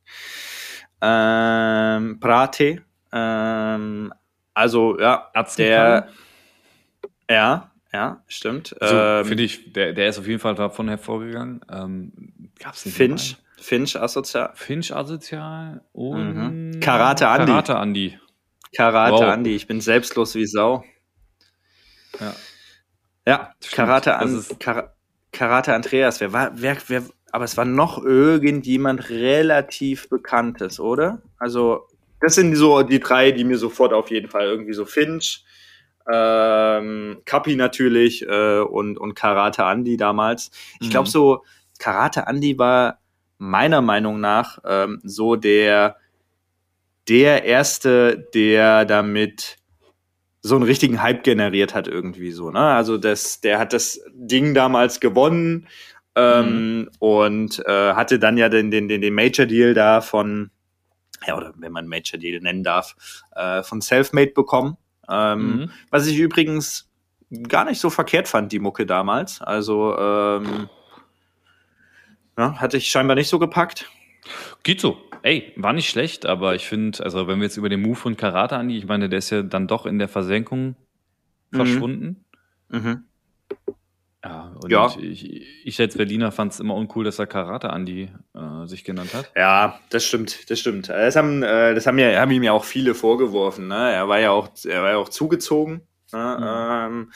ähm, Brate. Ähm, also ja, der ja, ja, stimmt. So, ähm, Finde ich, der, der ist auf jeden Fall davon hervorgegangen. Ähm, gab's nicht Finch, Finch asozial. Finch asozial und mhm. Karate Andi. Karate Andi. Karate wow. Andi, ich bin selbstlos wie Sau. Ja. Ja, Karate, an, Kar Karate Andreas, wer war, wer, wer, aber es war noch irgendjemand relativ Bekanntes, oder? Also, das sind so die drei, die mir sofort auf jeden Fall irgendwie so Finch, ähm, Kapi natürlich äh, und, und Karate Andy damals. Ich glaube, mhm. so Karate Andy war meiner Meinung nach ähm, so der, der erste, der damit so einen richtigen Hype generiert hat irgendwie so. Ne? Also das, der hat das Ding damals gewonnen ähm, mhm. und äh, hatte dann ja den, den, den, den Major Deal da von, ja, oder wenn man Major Deal nennen darf, äh, von Selfmade bekommen. Ähm, mhm. Was ich übrigens gar nicht so verkehrt fand, die Mucke damals. Also ähm, ja, hatte ich scheinbar nicht so gepackt. Geht so. Ey, war nicht schlecht, aber ich finde, also wenn wir jetzt über den Move von Karate Andi, ich meine, der ist ja dann doch in der Versenkung mhm. verschwunden. Mhm. Ja, und ja. ich, ich als Berliner fand es immer uncool, dass er Karate Andi äh, sich genannt hat. Ja, das stimmt, das stimmt. Das haben, äh, das haben ja, haben ihm ja auch viele vorgeworfen. Ne? Er war ja auch, er war ja auch zugezogen. Ne? Mhm. Ähm,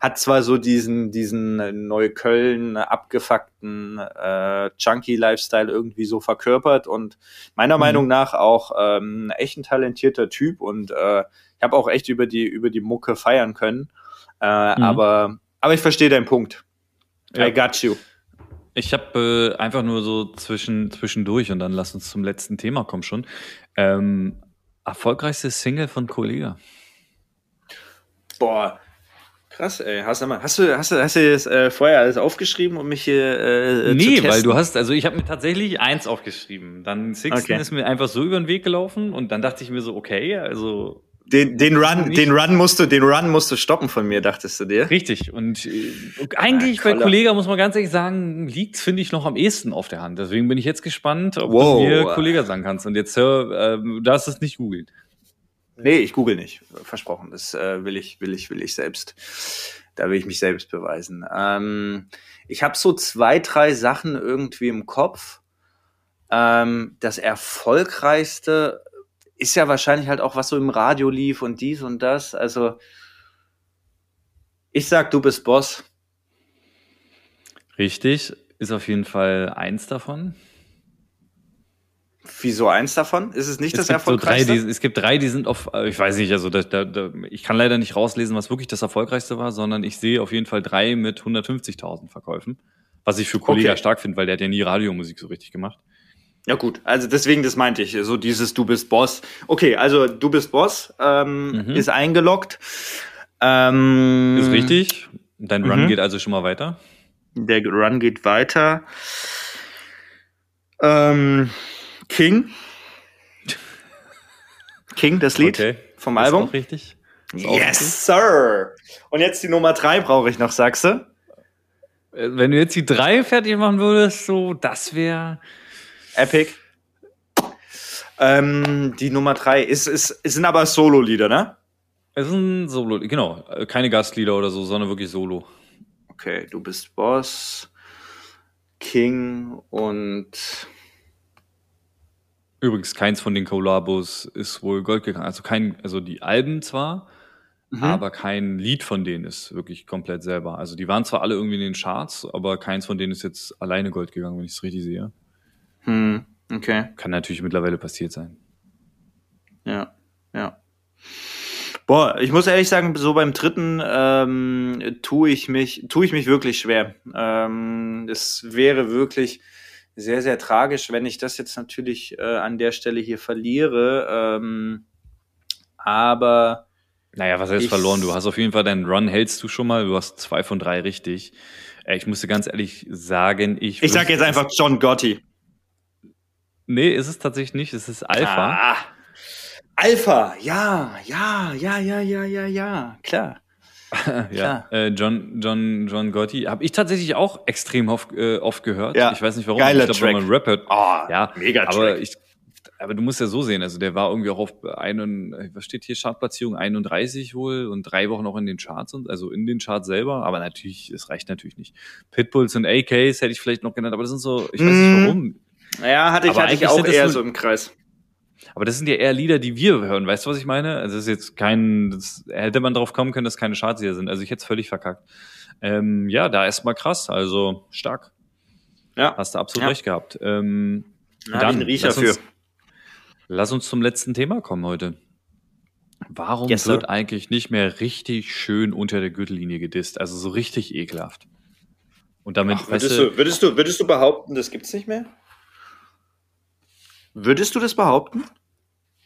hat zwar so diesen, diesen Neukölln abgefuckten äh, Junkie-Lifestyle irgendwie so verkörpert und meiner mhm. Meinung nach auch ähm, echt ein talentierter Typ und äh, ich habe auch echt über die, über die Mucke feiern können. Äh, mhm. aber, aber ich verstehe deinen Punkt. Ja. I got you. Ich habe äh, einfach nur so zwischen, zwischendurch und dann lass uns zum letzten Thema kommen schon. Ähm, erfolgreichste Single von Kollega. Boah, krass, ey. Hast du, mal, hast du, hast du, hast du das äh, vorher alles aufgeschrieben, um mich hier äh, Nee, zu weil du hast, also ich habe mir tatsächlich eins aufgeschrieben. Dann Sixten okay. ist mir einfach so über den Weg gelaufen und dann dachte ich mir so, okay, also den, den Run, den Run musst du, den Run musst du stoppen von mir, dachtest du dir? Richtig. Und äh, eigentlich bei Kollega muss man ganz ehrlich sagen, liegt finde ich noch am ehesten auf der Hand. Deswegen bin ich jetzt gespannt, ob wow. du mir Kollega sagen kannst. Und jetzt hör, äh, du darfst es nicht googeln. Nee, ich google nicht. Versprochen. Das äh, will ich, will ich, will ich selbst. Da will ich mich selbst beweisen. Ähm, ich habe so zwei, drei Sachen irgendwie im Kopf. Ähm, das erfolgreichste ist ja wahrscheinlich halt auch, was so im Radio lief und dies und das. Also, ich sag, du bist Boss. Richtig, ist auf jeden Fall eins davon. Wieso eins davon? Ist es nicht es das erfolgreichste? So drei, die, es gibt drei, die sind auf, äh, ich weiß nicht, also da, da, da, ich kann leider nicht rauslesen, was wirklich das erfolgreichste war, sondern ich sehe auf jeden Fall drei mit 150.000 Verkäufen. Was ich für Kollega okay. stark finde, weil der hat ja nie Radiomusik so richtig gemacht. Ja gut, also deswegen, das meinte ich, so dieses Du bist Boss. Okay, also Du bist Boss ähm, mhm. ist eingeloggt. Ähm, ist richtig. Dein Run mhm. geht also schon mal weiter. Der Run geht weiter. Ähm, King. (laughs) King, das Lied okay. vom ist Album. Auch richtig. Ist yes, richtig. Sir. Und jetzt die Nummer drei brauche ich noch, sagst du? Äh, wenn du jetzt die drei fertig machen würdest, so, das wäre Epic. Ähm, die Nummer drei ist, ist, ist sind aber Solo-Lieder, ne? Es sind Solo, genau. Keine Gastlieder oder so, sondern wirklich Solo. Okay, du bist Boss, King und. Übrigens, keins von den Collabos ist wohl Gold gegangen. Also kein, also die Alben zwar, mhm. aber kein Lied von denen ist wirklich komplett selber. Also die waren zwar alle irgendwie in den Charts, aber keins von denen ist jetzt alleine Gold gegangen, wenn ich es richtig sehe. Hm, okay. Kann natürlich mittlerweile passiert sein. Ja, ja. Boah, ich muss ehrlich sagen, so beim dritten ähm, tue ich mich, tue ich mich wirklich schwer. Ähm, es wäre wirklich sehr, sehr tragisch, wenn ich das jetzt natürlich äh, an der Stelle hier verliere. Ähm, aber naja, was heißt verloren? Du hast auf jeden Fall deinen Run hältst du schon mal. Du hast zwei von drei richtig. Ich musste ganz ehrlich sagen, ich. Ich sag jetzt einfach John Gotti. Nee, ist es tatsächlich nicht. Es ist Alpha. Ah, Alpha, ja, ja, ja, ja, ja, ja, ja, klar. (laughs) ja, äh, John, John, John Gotti habe ich tatsächlich auch extrem oft, äh, oft gehört. Ja. Ich weiß nicht warum. Geiler ich glaube, wenn man Rap hört. Oh, ja, mega Track. Aber ich, aber du musst ja so sehen, also der war irgendwie auch auf einen, was steht hier, Chartplatzierung 31 wohl und drei Wochen auch in den Charts und also in den Charts selber, aber natürlich, es reicht natürlich nicht. Pitbulls und AKs hätte ich vielleicht noch genannt, aber das sind so, ich weiß nicht mm. warum. Ja, hatte ich, hatte ich auch eher so im Kreis. Aber das sind ja eher Lieder, die wir hören. Weißt du, was ich meine? Also das ist jetzt kein, das, hätte man drauf kommen können, dass keine Chartslieder sind. Also ich hätte es völlig verkackt. Ähm, ja, da erstmal krass, also stark. Ja. Hast du absolut ja. recht gehabt. Ähm, da dann, ich lass uns, lass uns zum letzten Thema kommen heute. Warum yes, wird eigentlich nicht mehr richtig schön unter der Gürtellinie gedisst? Also so richtig ekelhaft. Und damit. Ach, würdest, du, würdest, du, würdest du behaupten, das gibt's nicht mehr? Würdest du das behaupten?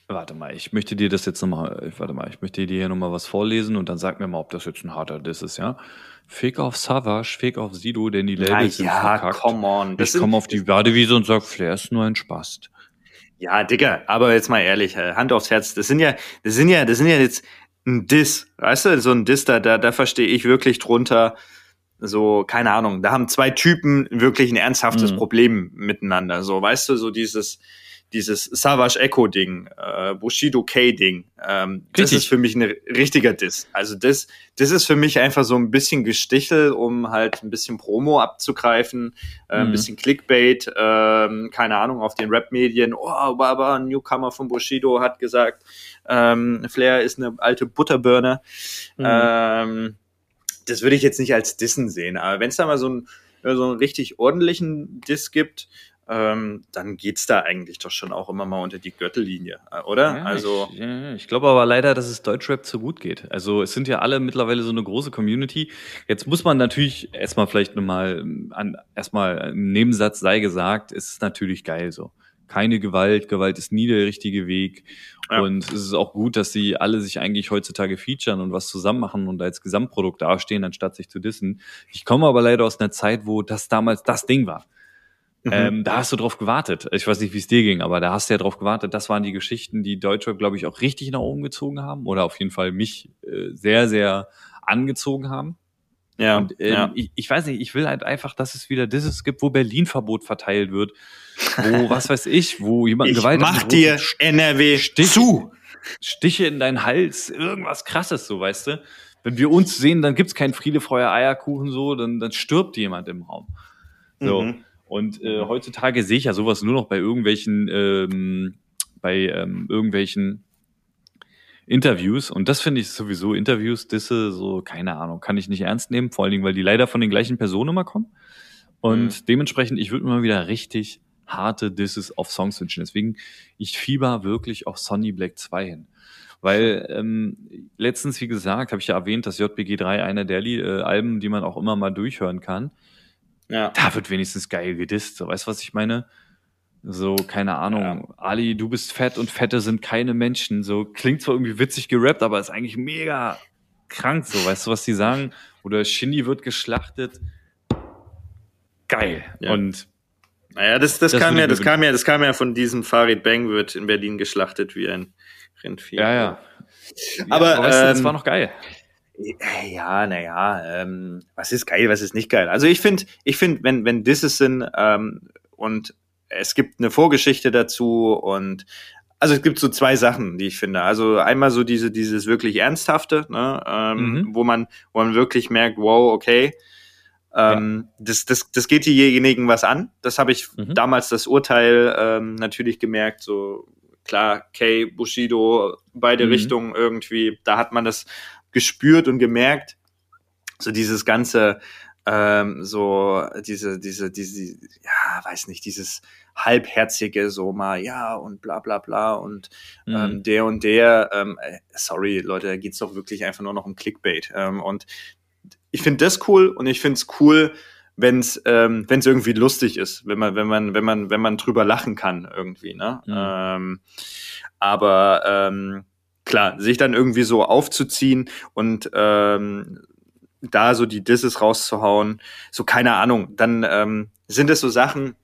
Warte mal, ich möchte dir das jetzt nochmal, warte mal, ich möchte dir hier nochmal was vorlesen und dann sag mir mal, ob das jetzt ein harter Diss ist, ja? Fick auf Savage, fick auf Sido, denn die Labels sind ja, verkackt. come on. Das ich komme auf die Badewiese und sag, Flair ist nur ein Spast. Ja, Digga, aber jetzt mal ehrlich, äh, Hand aufs Herz, das sind ja, das sind ja, das sind ja jetzt ein Diss, weißt du, so ein Diss, da, da, da verstehe ich wirklich drunter, so, keine Ahnung, da haben zwei Typen wirklich ein ernsthaftes mhm. Problem miteinander, so, weißt du, so dieses, dieses Savage Echo Ding, äh, Bushido K Ding, ähm, das ist für mich ein richtiger Diss. Also das, das ist für mich einfach so ein bisschen Gestichel, um halt ein bisschen Promo abzugreifen, äh, ein mhm. bisschen Clickbait, äh, keine Ahnung, auf den Rap-Medien. Oh, aber ein Newcomer von Bushido hat gesagt, ähm, Flair ist eine alte Butterbirne. Mhm. Ähm, das würde ich jetzt nicht als Dissen sehen, aber wenn es da mal so, ein, so einen richtig ordentlichen Diss gibt, ähm, dann geht's da eigentlich doch schon auch immer mal unter die Gürtellinie, äh, oder? Ja, also ich, ja, ich glaube aber leider, dass es Deutschrap zu gut geht. Also es sind ja alle mittlerweile so eine große Community. Jetzt muss man natürlich erstmal vielleicht nochmal ähm, an erstmal im Nebensatz sei gesagt, es ist natürlich geil so. Keine Gewalt, Gewalt ist nie der richtige Weg. Ja. Und es ist auch gut, dass sie alle sich eigentlich heutzutage featuren und was zusammen machen und als Gesamtprodukt dastehen, anstatt sich zu dissen. Ich komme aber leider aus einer Zeit, wo das damals das Ding war. Mhm. Ähm, da hast du drauf gewartet. Ich weiß nicht, wie es dir ging, aber da hast du ja drauf gewartet. Das waren die Geschichten, die Deutschrap, glaube ich, auch richtig nach oben gezogen haben oder auf jeden Fall mich äh, sehr, sehr angezogen haben. Ja, und, ähm, ja. Ich, ich weiß nicht, ich will halt einfach, dass es wieder dieses gibt, wo Berlin-Verbot verteilt wird, wo, (laughs) was weiß ich, wo jemand ich Gewalt mach dir NRW Stich, zu. Stiche in deinen Hals, irgendwas krasses, so, weißt du? Wenn wir uns sehen, dann gibt's kein Friede, Feuer, Eierkuchen, so, dann, dann stirbt jemand im Raum. So. Mhm. Und äh, heutzutage sehe ich ja sowas nur noch bei irgendwelchen, ähm, bei ähm, irgendwelchen Interviews. Und das finde ich sowieso Interviews, Disse, so, keine Ahnung, kann ich nicht ernst nehmen. Vor allen Dingen, weil die leider von den gleichen Personen immer kommen. Und mhm. dementsprechend, ich würde mal wieder richtig harte Disses auf Songs wünschen. Deswegen, ich fieber wirklich auf Sonny Black 2 hin. Weil (laughs) ähm, letztens, wie gesagt, habe ich ja erwähnt, dass JBG 3 einer der äh, Alben, die man auch immer mal durchhören kann. Ja. Da wird wenigstens geil gedisst. So, weißt du, was ich meine? So, keine Ahnung. Ja. Ali, du bist fett und Fette sind keine Menschen. So, klingt zwar irgendwie witzig gerappt, aber ist eigentlich mega krank. So, weißt du, was die sagen? Oder Shindy wird geschlachtet. Geil. Ja. Und naja, das, das, das kam ja, das kam ja, das kam ja von diesem Farid Bang wird in Berlin geschlachtet wie ein Rindvieh. Ja, ja. Aber, aber weißt du, das ähm, war noch geil. Ja, naja, ähm, was ist geil, was ist nicht geil? Also ich finde, ich finde, wenn, wenn Disses sind ähm, und es gibt eine Vorgeschichte dazu und also es gibt so zwei Sachen, die ich finde. Also einmal so diese, dieses wirklich Ernsthafte, ne, ähm, mhm. wo man, wo man wirklich merkt, wow, okay, ähm, ja. das, das, das geht diejenigen was an. Das habe ich mhm. damals das Urteil ähm, natürlich gemerkt, so klar, Kay, Bushido, beide mhm. Richtungen irgendwie, da hat man das gespürt und gemerkt, so dieses ganze, ähm, so diese, diese, diese, ja, weiß nicht, dieses halbherzige, so mal, ja, und bla bla bla und mhm. ähm, der und der, ähm, äh, sorry, Leute, da geht's doch wirklich einfach nur noch um Clickbait. Ähm, und ich finde das cool und ich finde es cool, wenn es ähm, wenn's irgendwie lustig ist, wenn man, wenn man, wenn man, wenn man drüber lachen kann, irgendwie, ne? Mhm. Ähm, aber ähm, klar, sich dann irgendwie so aufzuziehen und ähm, da so die Disses rauszuhauen, so keine Ahnung, dann ähm, sind es so Sachen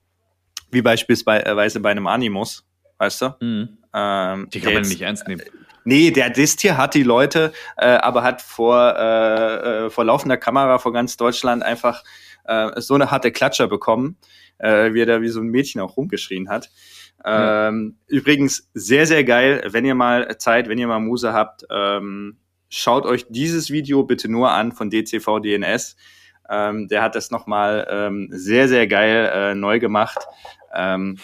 wie beispielsweise bei einem Animus, weißt du? Mhm. Ähm, die kann man nicht ernst nehmen. Nee, der disst hier hat die Leute, äh, aber hat vor, äh, äh, vor laufender Kamera vor ganz Deutschland einfach äh, so eine harte Klatscher bekommen, äh, wie er da wie so ein Mädchen auch rumgeschrien hat. Ähm, Übrigens sehr, sehr geil, wenn ihr mal Zeit, wenn ihr mal Muse habt, ähm, schaut euch dieses Video bitte nur an von DCV DNS. Ähm, der hat das nochmal ähm, sehr, sehr geil äh, neu gemacht. Ähm,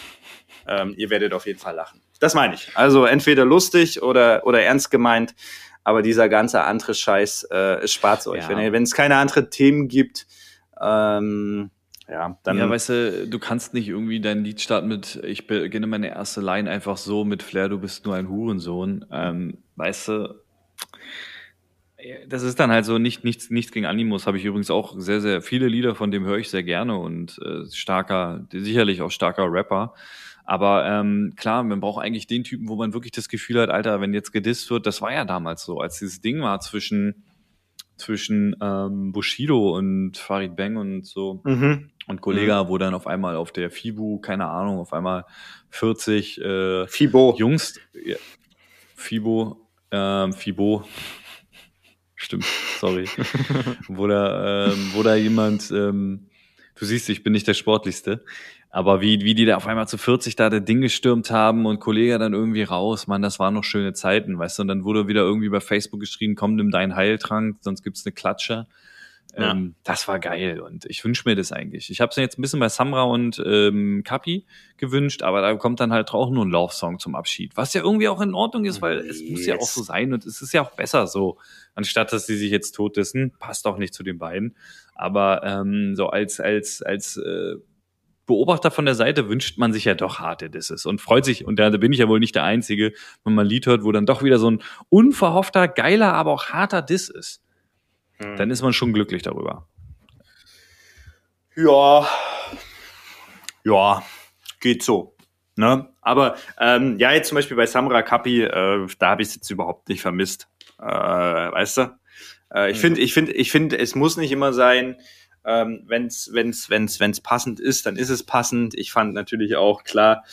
ähm, ihr werdet auf jeden Fall lachen. Das meine ich. Also entweder lustig oder, oder ernst gemeint, aber dieser ganze andere Scheiß äh, spart euch. Ja. Wenn es keine anderen Themen gibt, ähm, ja, dann. Ja, weißt du, du kannst nicht irgendwie dein Lied starten mit, ich beginne meine erste Line einfach so mit Flair, du bist nur ein Hurensohn. Ähm, weißt du, das ist dann halt so nicht, nichts, nichts gegen Animus. Habe ich übrigens auch sehr, sehr viele Lieder, von dem höre ich sehr gerne und äh, starker, sicherlich auch starker Rapper. Aber ähm, klar, man braucht eigentlich den Typen, wo man wirklich das Gefühl hat, Alter, wenn jetzt gedisst wird, das war ja damals so, als dieses Ding war zwischen zwischen ähm, Bushido und Farid Bang und so mhm. und Kollega, mhm. wo dann auf einmal auf der Fibu, keine Ahnung, auf einmal 40 äh, Fibo. Jungs, ja, Fibo, ähm, Fibo, (laughs) stimmt, sorry, (laughs) wo da, ähm, wo da jemand ähm, du siehst, ich bin nicht der Sportlichste. Aber wie, wie die da auf einmal zu 40 da das Ding gestürmt haben und Kollege dann irgendwie raus, man, das waren noch schöne Zeiten, weißt du? Und dann wurde wieder irgendwie bei Facebook geschrieben, komm, nimm deinen Heiltrank, sonst gibt's eine Klatsche. Ja. Ähm, das war geil und ich wünsche mir das eigentlich. Ich habe es jetzt ein bisschen bei Samra und ähm, Kapi gewünscht, aber da kommt dann halt auch nur ein Laufsong zum Abschied, was ja irgendwie auch in Ordnung ist, weil es yes. muss ja auch so sein und es ist ja auch besser so, anstatt dass sie sich jetzt tot dissen, passt auch nicht zu den beiden. Aber ähm, so als als als äh, Beobachter von der Seite wünscht man sich ja doch harte Disses und freut sich, und da bin ich ja wohl nicht der Einzige, wenn man ein Lied hört, wo dann doch wieder so ein unverhoffter, geiler, aber auch harter Diss ist. Hm. Dann ist man schon glücklich darüber. Ja, ja, geht so. Ne? Aber ähm, ja, jetzt zum Beispiel bei Samra Kapi, äh, da habe ich es jetzt überhaupt nicht vermisst. Äh, weißt du? Äh, ich hm. finde, ich finde, ich finde, es muss nicht immer sein, ähm, wenn's, wenn's, wenn's passend ist, dann ist es passend. Ich fand natürlich auch klar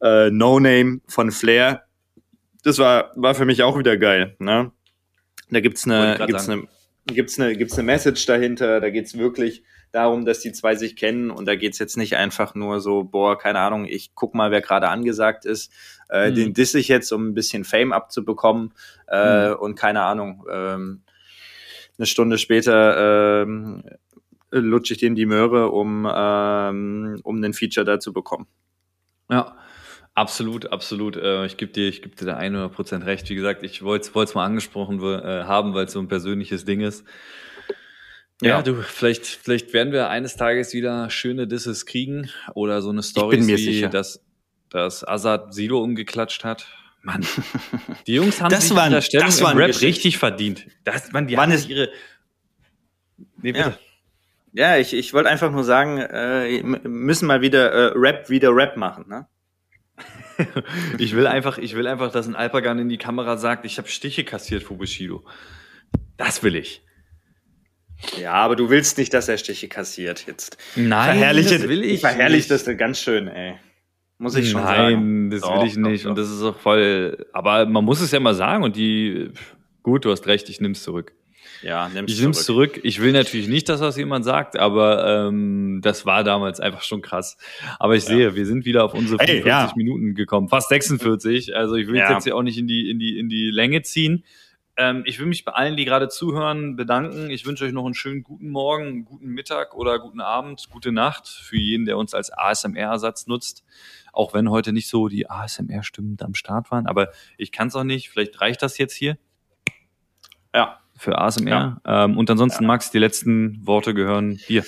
äh, No Name von Flair. Das war, war für mich auch wieder geil. Ne? Da gibt's eine, gibt's eine, gibt's eine, gibt's eine Message dahinter. Da geht's wirklich darum, dass die zwei sich kennen und da geht's jetzt nicht einfach nur so, boah, keine Ahnung, ich guck mal, wer gerade angesagt ist. Äh, mhm. Den diss ich jetzt, um ein bisschen Fame abzubekommen äh, mhm. und keine Ahnung. Ähm, eine Stunde später ähm, lutsche ich dem die Möhre, um, ähm, um einen Feature da zu bekommen. Ja, absolut, absolut. Äh, ich gebe dir, ich gebe dir da 100% recht. Wie gesagt, ich wollte es mal angesprochen äh, haben, weil es so ein persönliches Ding ist. Ja, ja, du, vielleicht, vielleicht werden wir eines Tages wieder schöne Disses kriegen oder so eine Story, wie sicher. dass, dass Azad Silo umgeklatscht hat. Mann, (laughs) die Jungs haben das sich waren, an der Stellung das im Rap richtig verdient. Das, man, die Wann haben ihre. Nee, bitte. Ja. Ja, ich, ich wollte einfach nur sagen, äh, müssen mal wieder äh, Rap wieder Rap machen, ne? (laughs) ich will einfach, ich will einfach, dass ein Alpagan in die Kamera sagt, ich habe Stiche kassiert vor Bushido. Das will ich. Ja, aber du willst nicht, dass er Stiche kassiert jetzt. Nein, verherrliche, das will ich. Verherrlicht das ganz schön, ey. Muss ich schon Nein, sagen. Nein, das doch, will ich nicht. Doch, doch. Und das ist auch voll. Aber man muss es ja mal sagen und die. Gut, du hast recht, ich nehm's zurück. Ja, nimm's ich nehme es zurück. Ich will natürlich nicht, dass das jemand sagt, aber ähm, das war damals einfach schon krass. Aber ich ja. sehe, wir sind wieder auf unsere 45 hey, ja. Minuten gekommen, fast 46. Also ich will ja. jetzt hier auch nicht in die in die in die Länge ziehen. Ähm, ich will mich bei allen, die gerade zuhören, bedanken. Ich wünsche euch noch einen schönen guten Morgen, guten Mittag oder guten Abend, gute Nacht für jeden, der uns als ASMR-Ersatz nutzt. Auch wenn heute nicht so die ASMR-Stimmen am Start waren, aber ich kann es auch nicht. Vielleicht reicht das jetzt hier. Ja, für ASMR. Ja. Ähm, und ansonsten, ja. Max, die letzten Worte gehören dir.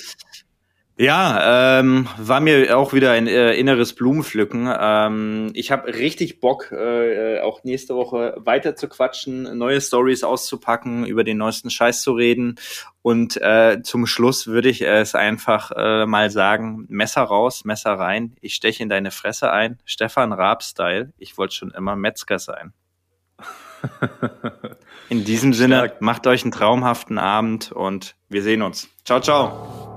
Ja, ähm, war mir auch wieder ein äh, inneres Blumenpflücken. Ähm, ich habe richtig Bock, äh, auch nächste Woche weiter zu quatschen, neue Stories auszupacken, über den neuesten Scheiß zu reden. Und äh, zum Schluss würde ich es einfach äh, mal sagen: Messer raus, Messer rein. Ich steche in deine Fresse ein. Stefan Raab-Style. Ich wollte schon immer Metzger sein. (laughs) In diesem Sinne, macht euch einen traumhaften Abend und wir sehen uns. Ciao, ciao.